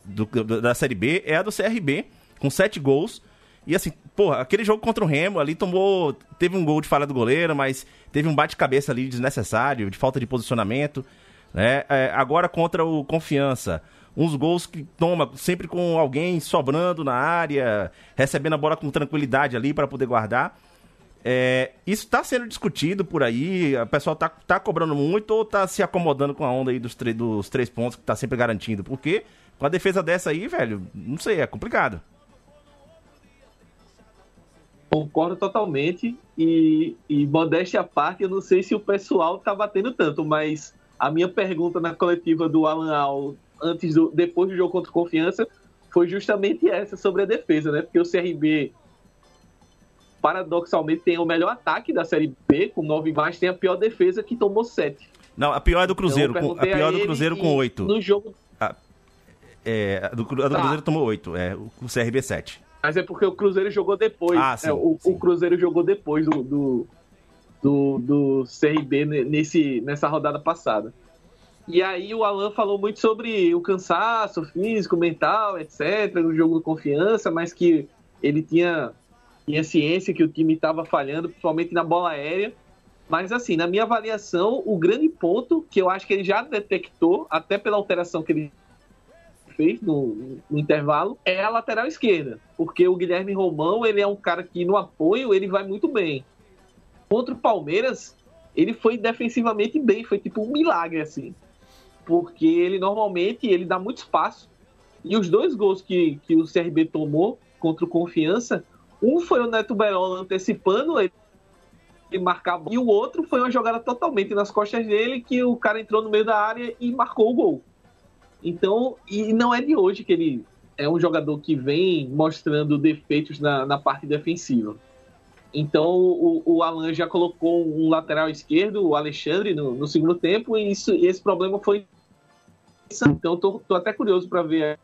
do, da Série B é a do CRB, com sete gols. E assim, porra, aquele jogo contra o Remo ali tomou. Teve um gol de falha do goleiro, mas teve um bate-cabeça ali desnecessário, de falta de posicionamento. Né? É, agora contra o Confiança. Uns gols que toma sempre com alguém sobrando na área, recebendo a bola com tranquilidade ali para poder guardar. É, isso está sendo discutido por aí, o pessoal tá, tá cobrando muito ou tá se acomodando com a onda aí dos, dos três pontos que tá sempre garantindo? Porque com a defesa dessa aí, velho, não sei, é complicado. Concordo totalmente. E, e modéstia à parte, eu não sei se o pessoal tá batendo tanto, mas a minha pergunta na coletiva do Alan Al, antes do, depois do jogo contra o Confiança, foi justamente essa sobre a defesa, né? Porque o CRB paradoxalmente tem o melhor ataque da Série B, com nove mais, tem a pior defesa que tomou sete. Não, a pior é do Cruzeiro, então, com, a pior é do Cruzeiro com oito. No jogo. A, é, a do, a do tá. Cruzeiro tomou oito, é, o CRB 7. Mas é porque o Cruzeiro jogou depois. Ah, sim, é, o, sim. o, Cruzeiro jogou depois do, do, do, do, CRB nesse, nessa rodada passada. E aí o Alan falou muito sobre o cansaço físico, mental, etc., no jogo de confiança, mas que ele tinha, tinha ciência que o time estava falhando, principalmente na bola aérea. Mas assim, na minha avaliação, o grande ponto que eu acho que ele já detectou, até pela alteração que ele fez no, no, intervalo é a lateral esquerda, porque o Guilherme Romão ele é um cara que no apoio ele vai muito bem. Contra o Palmeiras ele foi defensivamente bem, foi tipo um milagre assim, porque ele normalmente ele dá muito espaço e os dois gols que, que o CRB tomou contra o Confiança, um foi o Neto Berola antecipando ele marcar e o outro foi uma jogada totalmente nas costas dele que o cara entrou no meio da área e marcou o gol. Então, e não é de hoje que ele é um jogador que vem mostrando defeitos na, na parte defensiva. Então, o, o, Alan já colocou um lateral esquerdo, o Alexandre, no, no segundo tempo, e isso, esse problema foi. Então, tô, tô até curioso para ver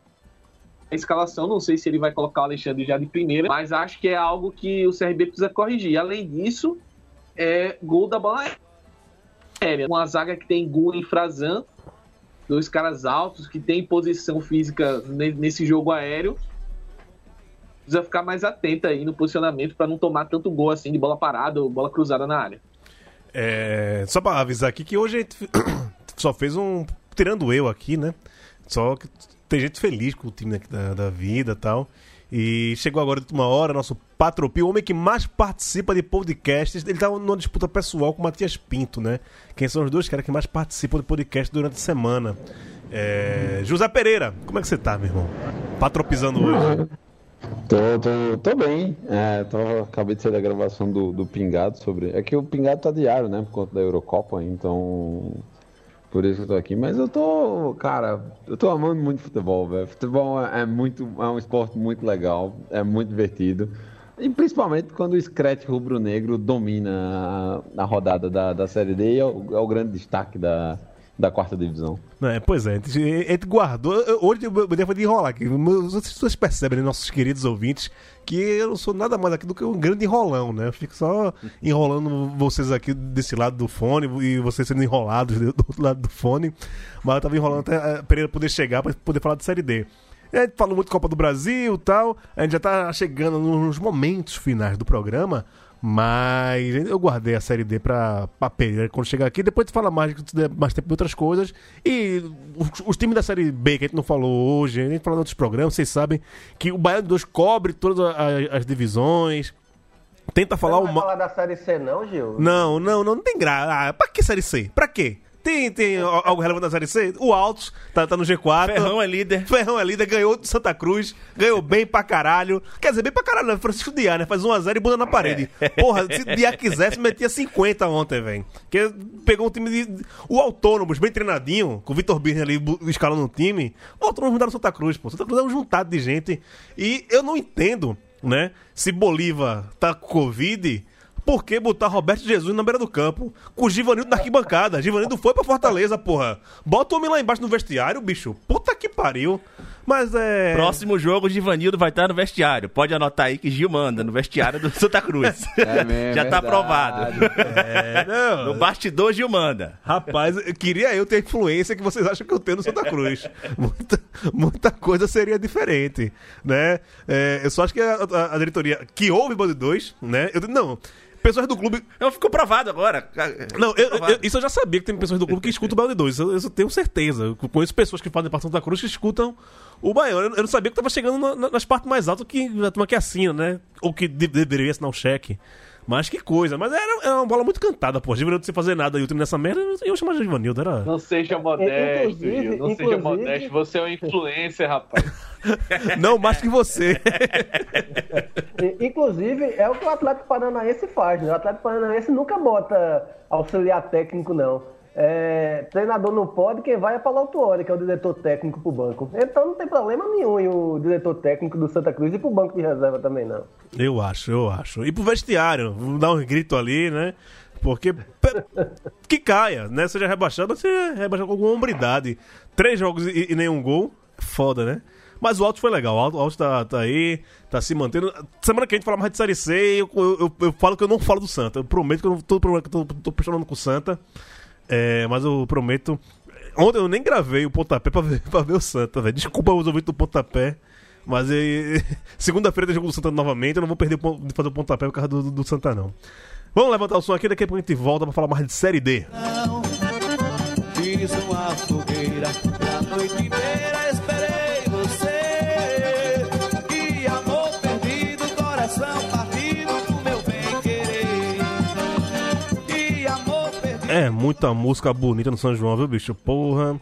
a escalação. Não sei se ele vai colocar o Alexandre já de primeira, mas acho que é algo que o CRB precisa corrigir. Além disso, é gol da bola aérea. Uma zaga que tem gol em Frazan, dois caras altos que têm posição física nesse jogo aéreo. Precisa ficar mais atento aí no posicionamento para não tomar tanto gol assim de bola parada ou bola cruzada na área. É, só para avisar aqui que hoje a gente só fez um. Tirando eu aqui, né? Só que tem gente feliz com o time da, da vida e tal. E chegou agora de última hora, nosso Patropi, o homem que mais participa de podcasts. Ele tá numa disputa pessoal com o Matias Pinto, né? Quem são os dois caras que mais participam de podcast durante a semana. É... José Pereira, como é que você tá, meu irmão? Patropizando hoje. Tô, tô, tô bem. É, tô, acabei de sair da gravação do, do Pingado sobre. É que o Pingado tá diário, né? Por conta da Eurocopa, então por isso que eu tô aqui. Mas eu tô, cara, eu tô amando muito futebol, velho. Futebol é, é muito, é um esporte muito legal, é muito divertido. E principalmente quando o Scratch rubro-negro domina a, a, rodada da, da Série D é o, é o grande destaque da, da quarta divisão. É, pois é, a gente guardou. Hoje eu devo de enrolar aqui. Vocês percebem, né, nossos queridos ouvintes, que eu não sou nada mais aqui do que um grande enrolão, né? Eu fico só enrolando vocês aqui desse lado do fone e vocês sendo enrolados do outro lado do fone. Mas eu tava enrolando até a Pereira poder chegar para poder falar de Série D. A gente falou muito Copa do Brasil e tal. A gente já tá chegando nos momentos finais do programa. Mas eu guardei a série D pra, pra Pereira quando chegar aqui. Depois tu fala mais, mais tempo de outras coisas. E os, os, times da série B que a gente não falou hoje, a gente falou em outros programas, vocês sabem que o Baiano 2 cobre todas as, as divisões. Tenta falar Você não uma. falar da série C, não, Gil? Não, não, não, não tem graça. Ah, pra que série C? Pra quê? Tem, tem algo relevante na Série C? O Altos tá, tá no G4. Ferrão é líder. Ferrão é líder, ganhou de Santa Cruz, ganhou bem pra caralho. Quer dizer, bem pra caralho, né? Francisco Diá, né? Faz 1x0 e bunda na parede. É. Porra, se Diá quisesse, metia 50 ontem, velho. Que pegou um time de. O Autônomos, bem treinadinho, com o Vitor Birner ali escalando o time. O Autônomos mudaram Santa Cruz, pô. Santa Cruz é um juntado de gente. E eu não entendo, né? Se Bolívar tá com Covid por que botar Roberto Jesus na beira do campo com o Givanildo na arquibancada? Givanildo foi pra Fortaleza, porra. Bota o homem lá embaixo no vestiário, bicho. Puta que pariu. Mas é. Próximo jogo, Givanildo vai estar no vestiário. Pode anotar aí que Gil manda no vestiário do Santa Cruz. É mesmo, Já tá verdade. aprovado. É, não. No bastidor, Gil manda. Rapaz, eu queria eu ter a influência que vocês acham que eu tenho no Santa Cruz. Muita, muita coisa seria diferente, né? É, eu só acho que a, a- a diretoria que houve Band 2, né? Eu, não, pessoas do clube... Não, ficou provado agora. Não, eu- eu- isso eu já sabia que tem pessoas do clube que escutam o Band 2. Eu, isso eu tenho certeza. Eu conheço pessoas que fazem parte Santa Cruz que escutam o Baiano. Eu, eu não sabia que tava chegando na- na- nas partes mais altas que a turma que assina, né? Ou que de- deveria assinar um cheque. Mas que coisa. Mas era, era uma bola muito cantada, pô. Givanildo sem fazer nada e o time nessa merda, eu ia chamar de Givanildo. Era... Não seja modesto, Inclusive- Gil. Não seja modesto. Você é um influencer, rapaz. Não, mais que você. Inclusive, é o que o Atlético Paranaense faz, né? O Atlético Paranaense nunca bota auxiliar técnico, não. É, treinador não pode, quem vai é Paulo Autuori, que é o diretor técnico pro banco. Então não tem problema nenhum em o diretor técnico do Santa Cruz e pro banco de reserva também, não. Eu acho, eu acho. E pro vestiário, vamos dar um grito ali, né? Porque que caia, né? Seja rebaixado, seja rebaixado com alguma hombridade. Três jogos e, e nenhum gol, é foda, né? Mas o Alto foi legal, o Alto, o Alto tá, tá aí, tá se mantendo. Semana que a gente fala mais de Série C, eu, eu, eu- eu falo que eu não falo do Santa. Eu prometo que eu não tô, que eu tô, tô pressionando com o Santa. É, mas eu prometo. Ontem eu nem gravei o pontapé pra ver, pra ver o Santa, velho. Desculpa os ouvintes do pontapé. Mas segunda-feira tem jogo do Santa novamente. Eu não vou perder de fazer o pontapé por causa do, do- do Santa, não. Vamos levantar o som aqui, daqui a pouco a gente volta pra falar mais de Série D. Fiz uma fogueira a noite É, muita música bonita no São João, viu, bicho? Porra.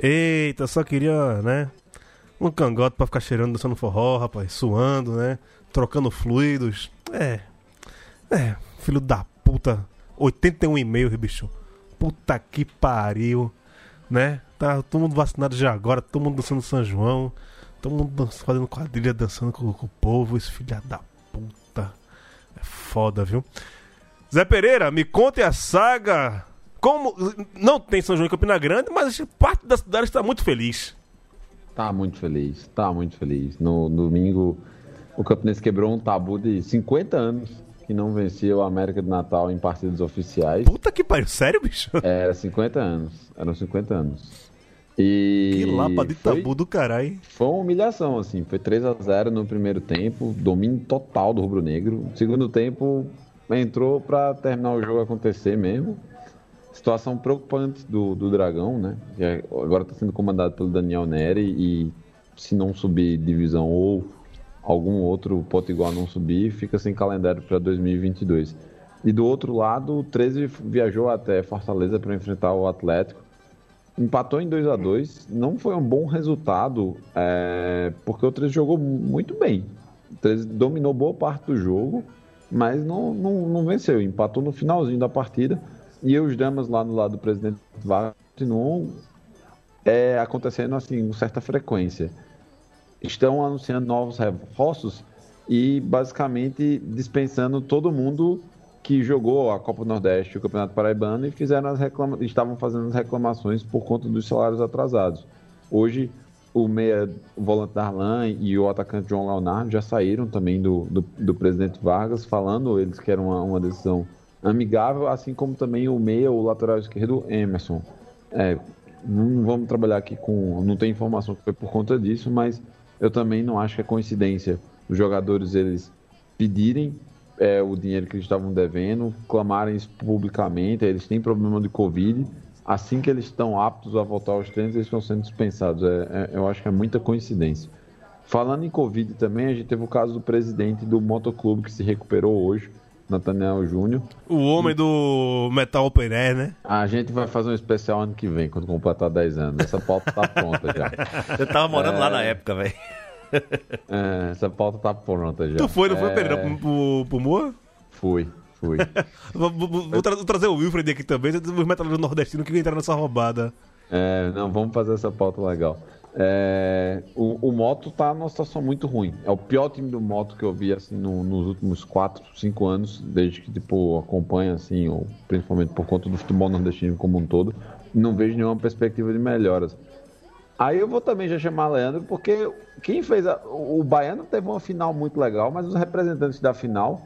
Eita, só queria, né? Um cangote pra ficar cheirando, dançando forró, rapaz. Suando, né? Trocando fluidos. É. É, filho da puta. 81,5, bicho. Puta que pariu. Né? Tá todo mundo vacinado já agora, todo mundo dançando São João. Todo mundo dan- fazendo quadrilha, dançando com, com o povo. Esse filho da puta. É foda, viu? Zé Pereira, me conte a saga. Como não tem São João em Campina Grande, mas parte da cidade está muito feliz. Tá muito feliz, tá muito feliz. No domingo, o Campinense quebrou um tabu de 50 anos que não vencia o América de Natal em partidas oficiais. Puta que pariu, sério, bicho? Era 50 anos, eram 50 anos. E Que lapa de foi- tabu do caralho. Foi uma humilhação, assim. Foi 3 a 0 no primeiro tempo, domínio total do Rubro Negro. Segundo tempo, entrou pra terminar o jogo acontecer mesmo. Situação preocupante do, do Dragão, né? É- agora está sendo comandado pelo Daniel Neri e se não subir divisão ou algum outro Potiguar não subir, fica sem calendário para 2022. E do outro lado, o 13 viajou até Fortaleza para enfrentar o Atlético empatou em 2 a 2 Não foi um bom resultado, é, porque o 13 jogou muito bem. O 13 dominou boa parte do jogo, mas não, não, não venceu. Empatou no finalzinho da partida. E os dramas lá no lado do presidente continuam é, acontecendo assim, com certa frequência. Estão anunciando novos reforços e basicamente dispensando todo mundo que jogou a Copa do Nordeste o Campeonato Paraibano e fizeram as reclama... estavam fazendo as reclamações por conta dos salários atrasados. Hoje, o meia, o volante Darlan e o atacante João Leonardo já saíram também do, do, do presidente Vargas, falando eles que era uma, uma decisão amigável, assim como também o meia, o lateral esquerdo Emerson. É, não vamos trabalhar aqui com. Não tem informação que foi por conta disso, mas eu também não acho que é coincidência os jogadores eles pedirem é, o dinheiro que eles estavam devendo, clamarem isso publicamente, eles têm problema de Covid. Assim que eles estão aptos a voltar aos treinos, eles estão sendo dispensados. É, é, eu acho que é muita coincidência. Falando em Covid também, a gente teve o caso do presidente do motoclube que se recuperou hoje, Nathaniel Júnior. O homem do Metal Open Air, né? A gente vai fazer um especial ano que vem, quando completar 10 anos. Essa pauta tá pronta já. Eu tava morando lá na época, velho. É, essa pauta tá pronta já. Tu foi, não foi, É, Pereira, pro, pro, pro Moa? Fui, Vou, vou- vou tra- vou trazer o Wilfred aqui também, os metaleiros nordestinos que entraram nessa roubada. É, não, vamos fazer essa pauta legal. É, o, o Moto tá numa situação muito ruim. É o pior time do Moto que eu vi assim, no- nos últimos 4, 5 anos, desde que tipo, acompanha, assim, ou, principalmente por conta do futebol nordestino como um todo. Não vejo nenhuma perspectiva de melhoras. Aí eu vou também já chamar Leandro, porque quem fez. A, o Baiano teve uma final muito legal, mas os representantes da final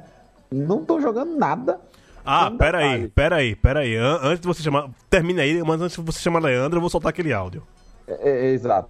não estão jogando nada. Ah, Um pera aí, detalhe. pera aí, pera aí. An- Antes de você chamar. Termina aí, mas antes de você chamar Leandro, eu vou soltar aquele áudio. É, é, exato.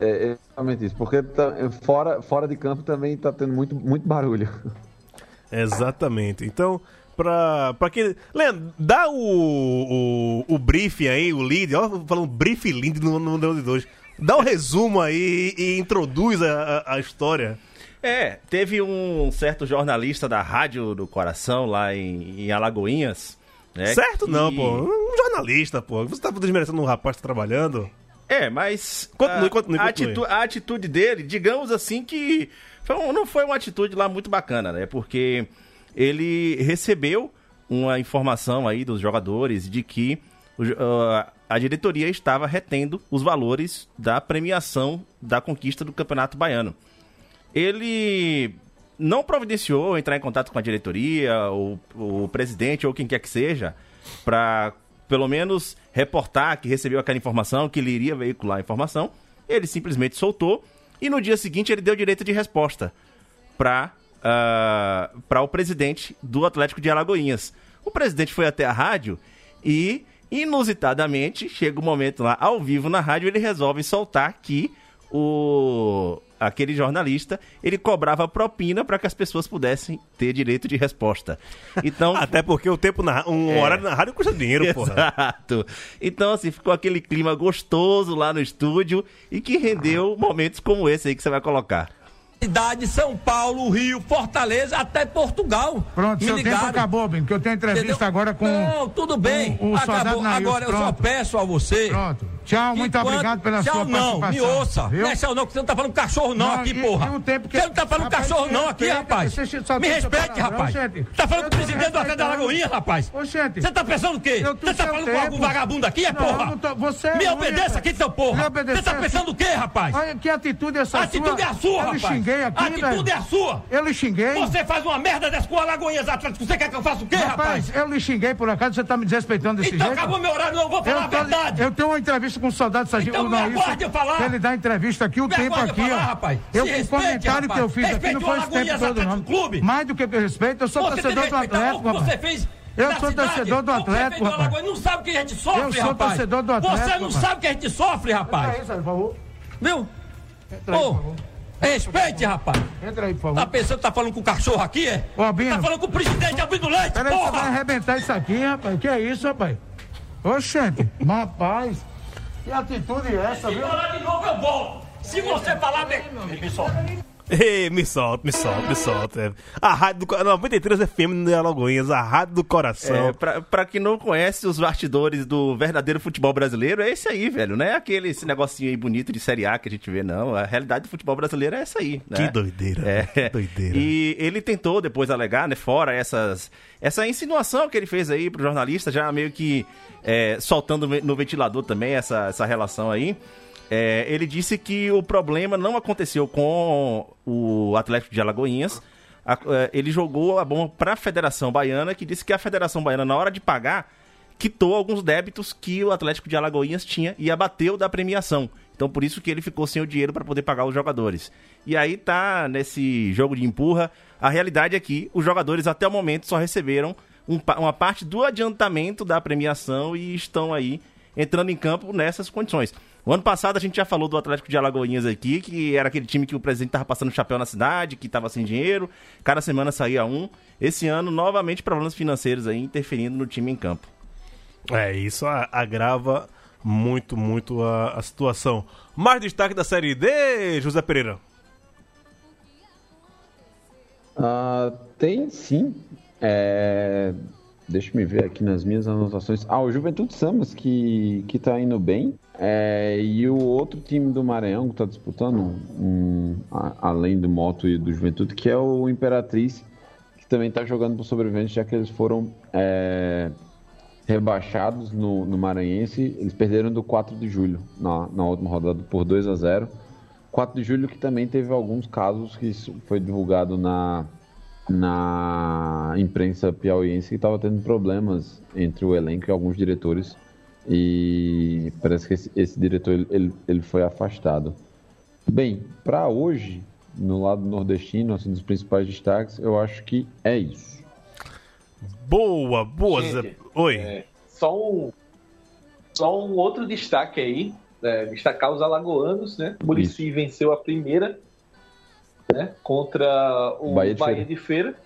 É, é exatamente isso. Porque tá- fora, fora de campo também tá tendo muito, muito barulho. Exatamente. Então, pra, pra quem. Leandro, dá o, o, o briefing aí, o lead, ó, falando briefing lindo no, Leão de dois. Dá o resumo aí e, e introduz a, a, a história. É, teve um certo jornalista da Rádio do Coração lá em, em Alagoinhas. né, certo que- não, pô. Um jornalista, pô. Você tá desmerecendo um rapaz que tá trabalhando? É, mas Continue, a, continue, a continue. atitu- a atitude dele, digamos assim que foi um- não foi uma atitude lá muito bacana, né? Porque ele recebeu uma informação aí dos jogadores de que ah, a diretoria estava retendo os valores da premiação da conquista do Campeonato Baiano. Ele não providenciou entrar em contato com a diretoria, o presidente, ou quem quer que seja, para pelo menos reportar que recebeu aquela informação, que ele iria veicular a informação. Ele simplesmente soltou e no dia seguinte ele deu direito de resposta para para o presidente do Atlético de Alagoinhas. O presidente foi até a rádio e, inusitadamente, chega o momento lá, ao vivo na rádio, ele resolve soltar que o aquele jornalista ele cobrava propina para que as pessoas pudessem ter direito de resposta. Então, Até porque o tempo na. Um É. horário na rádio custa dinheiro, porra. Exato. Então, assim, ficou aquele clima gostoso lá no estúdio e que rendeu momentos como esse aí que você vai colocar. cidade, São Paulo, Rio, Fortaleza, até Portugal. Pronto, Me seu tempo ligaram. acabou, Ben, porque eu tenho entrevista Entendeu? agora com. Não, tudo bem. o- acabou. Agora eu só Pronto. peço a você. Pronto. Tchau, muito obrigado pela tchau, sua não, participação. me ouça. viu? Não é tchau não, que você não tá falando cachorro não, Não, aqui, e- porra. o tempo que- Você não tá falando Rapaz, cachorro não aqui, rapaz. Me respeite, rapaz. Tá falando Eu com o presidente do Atlético da respeitando. Lagoinha, rapaz. Ô, gente. Você tá pensando o quê? Eu Você tá falando com algum vagabundo aqui, é Não, porra? eu não você é Me ruim, obedeça aqui, seu porra. Você tá pensando o quê, rapaz? Olha, que atitude é essa A atitude sua? é a sua, Eu rapaz. lhe xinguei aqui, A atitude velho. é a sua. Eu lhe xinguei. Você faz uma merda dessa com o Alagoinhas Atlético. Você quer que eu faça o quê, rapaz? Rapaz, eu lhe xinguei por acaso, você tá me desrespeitando desse Então jeito? acabou meu horário, não vou falar Eu, a verdade. eu tenho uma entrevista com o soldado Sargento Então me Nailson, aguarde eu falar. Ele dá entrevista aqui, o Me tempo aguarde aqui, eu falar, ó. rapaz. Eu, o respeite, comentário que eu rapaz. fiz aqui não Respeite foi o esse tempo todo, não. Clube. Mais do que respeito, eu sou Você torcedor do Atlético, o rapaz. você fez Eu sou cidade, torcedor do o que você Atlético, do rapaz. Não sabe o que a gente sofre, Eu sou rapaz. torcedor do Atlético, Você não rapaz. sabe o que a gente sofre, rapaz. Entra aí, por favor. Viu? Entra aí, por favor. respeite, rapaz. Entra aí, por Tá favor. pensando que tá falando com o cachorro aqui, é? Ô, Albino. Tá falando com o presidente Albino Leite, Peraí, você vai porra! arrebentar isso aqui, rapaz. Que é isso, rapaz? Oxente, rapaz. Que atitude é essa, Se viu? falar de novo, eu volto. Se você falar. Me solta. Ei, me solta, me solta, me solta. A rádio do Co- 93 FM de Alagoinhas, a rádio do coração. É, pra, pra quem não conhece os bastidores do verdadeiro futebol brasileiro, é esse aí, velho. Não é aquele esse negocinho aí bonito de Série A que a gente vê, não. A realidade do futebol brasileiro é essa aí. Né? Que doideira, É. que doideira. E ele tentou depois alegar, né, fora essas, essa insinuação que ele fez aí pro jornalista, já meio que é, soltando no ventilador também essa, essa relação aí. É, ele disse que o problema não aconteceu com o Atlético de Alagoinhas. A- é, ele jogou a bomba para a Federação Baiana, que disse que a Federação Baiana, na hora de pagar, quitou alguns débitos que o Atlético de Alagoinhas tinha e abateu da premiação. Então por isso que ele ficou sem o dinheiro para poder pagar os jogadores. E aí tá nesse jogo de empurra. A realidade é que os jogadores até o momento só receberam um uma parte do adiantamento da premiação e estão aí entrando em campo nessas condições. O ano passado a gente já falou do Atlético de Alagoinhas aqui, que era aquele time que o presidente tava passando chapéu na cidade, que tava sem dinheiro, cada semana saía um. Esse ano, novamente, problemas financeiros aí interferindo no time em campo. É, isso agrava muito, muito a, a situação. Mais destaque da Série D, José Pereira. Ah, tem sim. É, Deixa eu me ver aqui nas minhas anotações. Ah, o Juventude Samas que, que tá indo bem. É, e o outro time do Maranhão que tá disputando, um, a- além do Moto e do Juventude, que é o Imperatriz, que também tá jogando pro sobrevivente, já que eles foram é, rebaixados no, no Maranhense. Eles perderam do 4 de julho na, na última rodada por 2 a 0 4 de julho que também teve alguns casos que foi divulgado na, na imprensa piauiense que estava tendo problemas entre o elenco e alguns diretores E parece que esse, esse diretor ele, ele, ele foi afastado. Bem, para hoje, no lado nordestino, assim, dos principais destaques, eu acho que é isso. Boa, boa, Gente, Zé. Oi. É, só um só um outro destaque aí, né, destacar os alagoanos, né? O Muricy venceu a primeira, né? Contra o Bahia Bahia de de, Feira.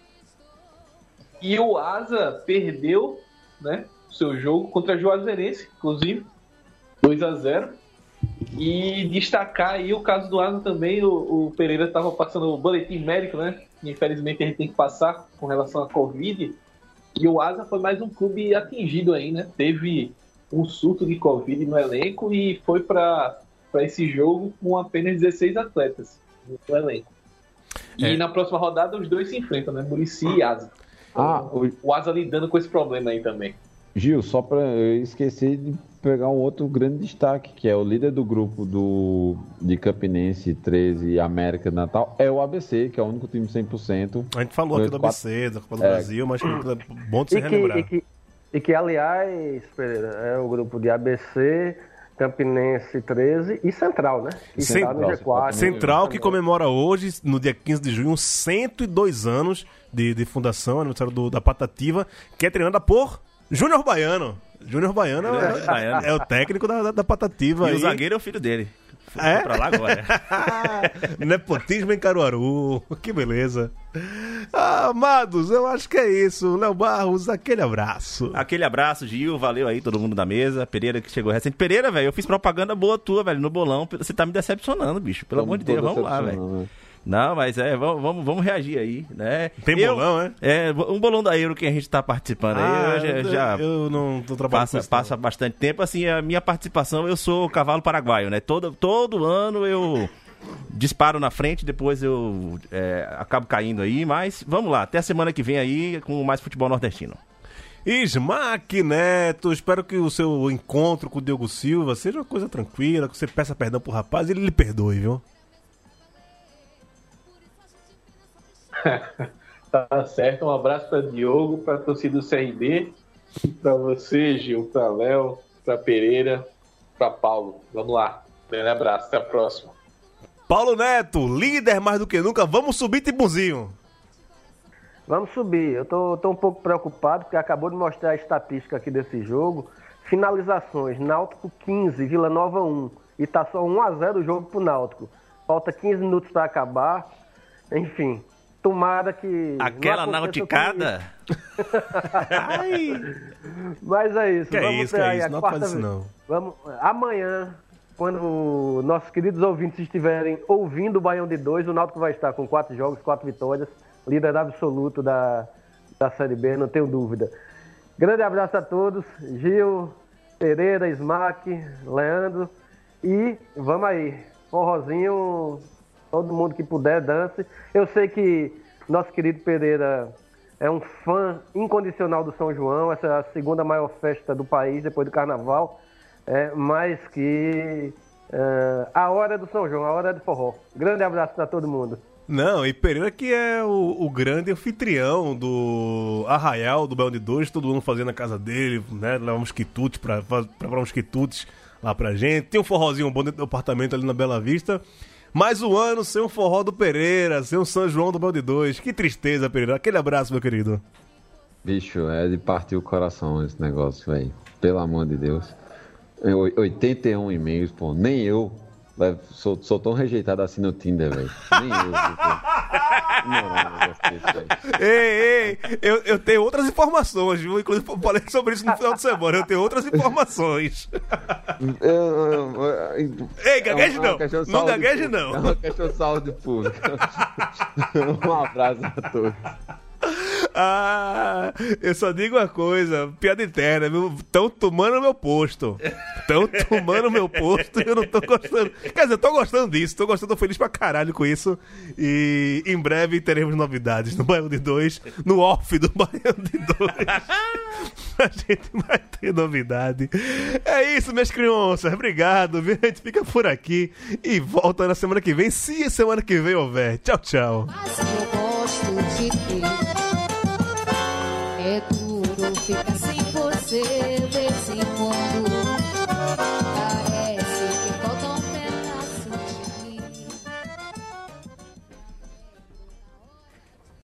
E o Asa perdeu, né? Seu jogo contra a Juazeirense, inclusive, 2 a 0 E destacar aí o caso do Asa também, o, o Pereira estava passando o boletim médico, né? que Infelizmente a gente tem que passar com relação à Covid. E o Asa foi mais um clube atingido aí, né? Teve um surto de Covid no elenco e foi para esse jogo com apenas 16 atletas no elenco. E É. na próxima rodada os dois se enfrentam, né? Murici e Asa. Ah, o, O Asa lidando com esse problema aí também. Gil, só para eu esqueci de pegar um outro grande destaque, que é o líder do grupo do de Campinense 13 e América de Natal, é o ABC, que é o único time 100%. A gente falou aqui do Quatro- ABC, da Copa do É. Brasil, mas é bom de se E que, relembrar. e, que, e que, aliás, Pereira, é o grupo de ABC, Campinense 13 e Central, né? Que Cent- está no G4. Central que comemora hoje, no dia 15 de junho, 102 anos de, de fundação, aniversário do, da Patativa, que é treinada por Júnior Baiano. Júnior Baiano é, Baiano. é o técnico da, da, da Patativa. E o aí. zagueiro é o filho dele. Foi É? pra lá agora. Nepotismo em Caruaru. Que beleza. Ah, amados, eu acho que é isso. Léo Barros, aquele abraço. Aquele abraço, Gil. Valeu aí, todo mundo da mesa. Pereira que chegou recente. Pereira, velho, eu fiz propaganda boa tua, velho, no bolão. Você tá me decepcionando, bicho. Pelo amor de Deus, vamos lá, velho. Né? Não, mas é, vamos, vamos, vamos reagir aí, né? Tem Eu- bolão, é? É, um bolão da Euro que a gente tá participando aí. Ah, eu já, eu não tô trabalhando passa, passa bastante tempo. Assim, a minha participação, eu sou cavalo paraguaio, né? Todo, todo ano eu disparo na frente, depois eu é, acabo caindo aí. Mas vamos lá, até a semana que vem aí com mais futebol nordestino. Smack Neto, espero que o seu encontro com o Diogo Silva seja uma coisa tranquila, que você peça perdão pro rapaz e ele lhe perdoe, viu? Tá certo, um abraço para Diogo, para torcida do CRB, para você, Gil, para Léo, para Pereira, para Paulo. Vamos lá, grande abraço, até a próxima. Paulo Neto, líder mais do que nunca, vamos subir Timbuzinho. Vamos subir. Eu tô, tô um pouco preocupado porque acabou de mostrar a estatística aqui desse jogo. Finalizações, Náutico 15, Vila Nova 1. E tá só 1 a 0 o jogo pro Náutico. Falta 15 minutos para acabar. Enfim, tomara que Aquela nauticada. Mas é isso. Que é vamos isso, ter que é isso, não quarta isso não. Vamos, amanhã, quando nossos queridos ouvintes estiverem ouvindo o Baião de Dois, o Náutico vai estar com quatro jogos, quatro vitórias, líder absoluto da, da Série B, não tenho dúvida. Grande abraço a todos, Gil, Pereira, Smack, Leandro, e vamos aí, forrozinho, todo mundo que puder, dance. Eu sei que nosso querido Pereira é um fã incondicional do São João, essa é a segunda maior festa do país depois do Carnaval, é, mas que é, a hora é do São João, a hora é do forró. Grande abraço para todo mundo. Não, e Pereira que é o, o grande anfitrião do Arraial, do Bel de Dois, todo mundo fazendo na casa dele, né? Levar uns quitutes pra preparar uns quitutes lá pra gente. Tem um forrozinho bom dentro do apartamento ali na Bela Vista. Mais um ano sem um forró do Pereira, sem um São João do Bel de Dois. Que tristeza, Pereira. Aquele abraço, meu querido. Bicho, é de partir o coração esse negócio, velho. Pelo amor de Deus. É, oi- 81 e-mails, pô. Nem eu sou, sou tão rejeitado assim no Tinder, velho. Nem eu. Não, não. Ei, ei, eu, eu tenho outras informações, viu? Inclusive, falei sobre isso no final de semana. Eu tenho outras informações. Eu- eu- Ei, gagueje é uma não. de Não gagueje não. É uma questão de saúde pública. um abraço a todos. Ah, eu só digo uma coisa, piada interna, viu? Estão tomando meu posto. Estão tomando meu posto e eu não tô gostando. Quer dizer, eu tô gostando disso, tô gostando, tô feliz pra caralho com isso. E em breve teremos novidades no Baião de 2, no off do Baião de 2. A gente vai ter novidade. É isso, minhas crianças. Obrigado, viu? A gente fica por aqui e volta na semana que vem, se semana que vem houver. Tchau, tchau.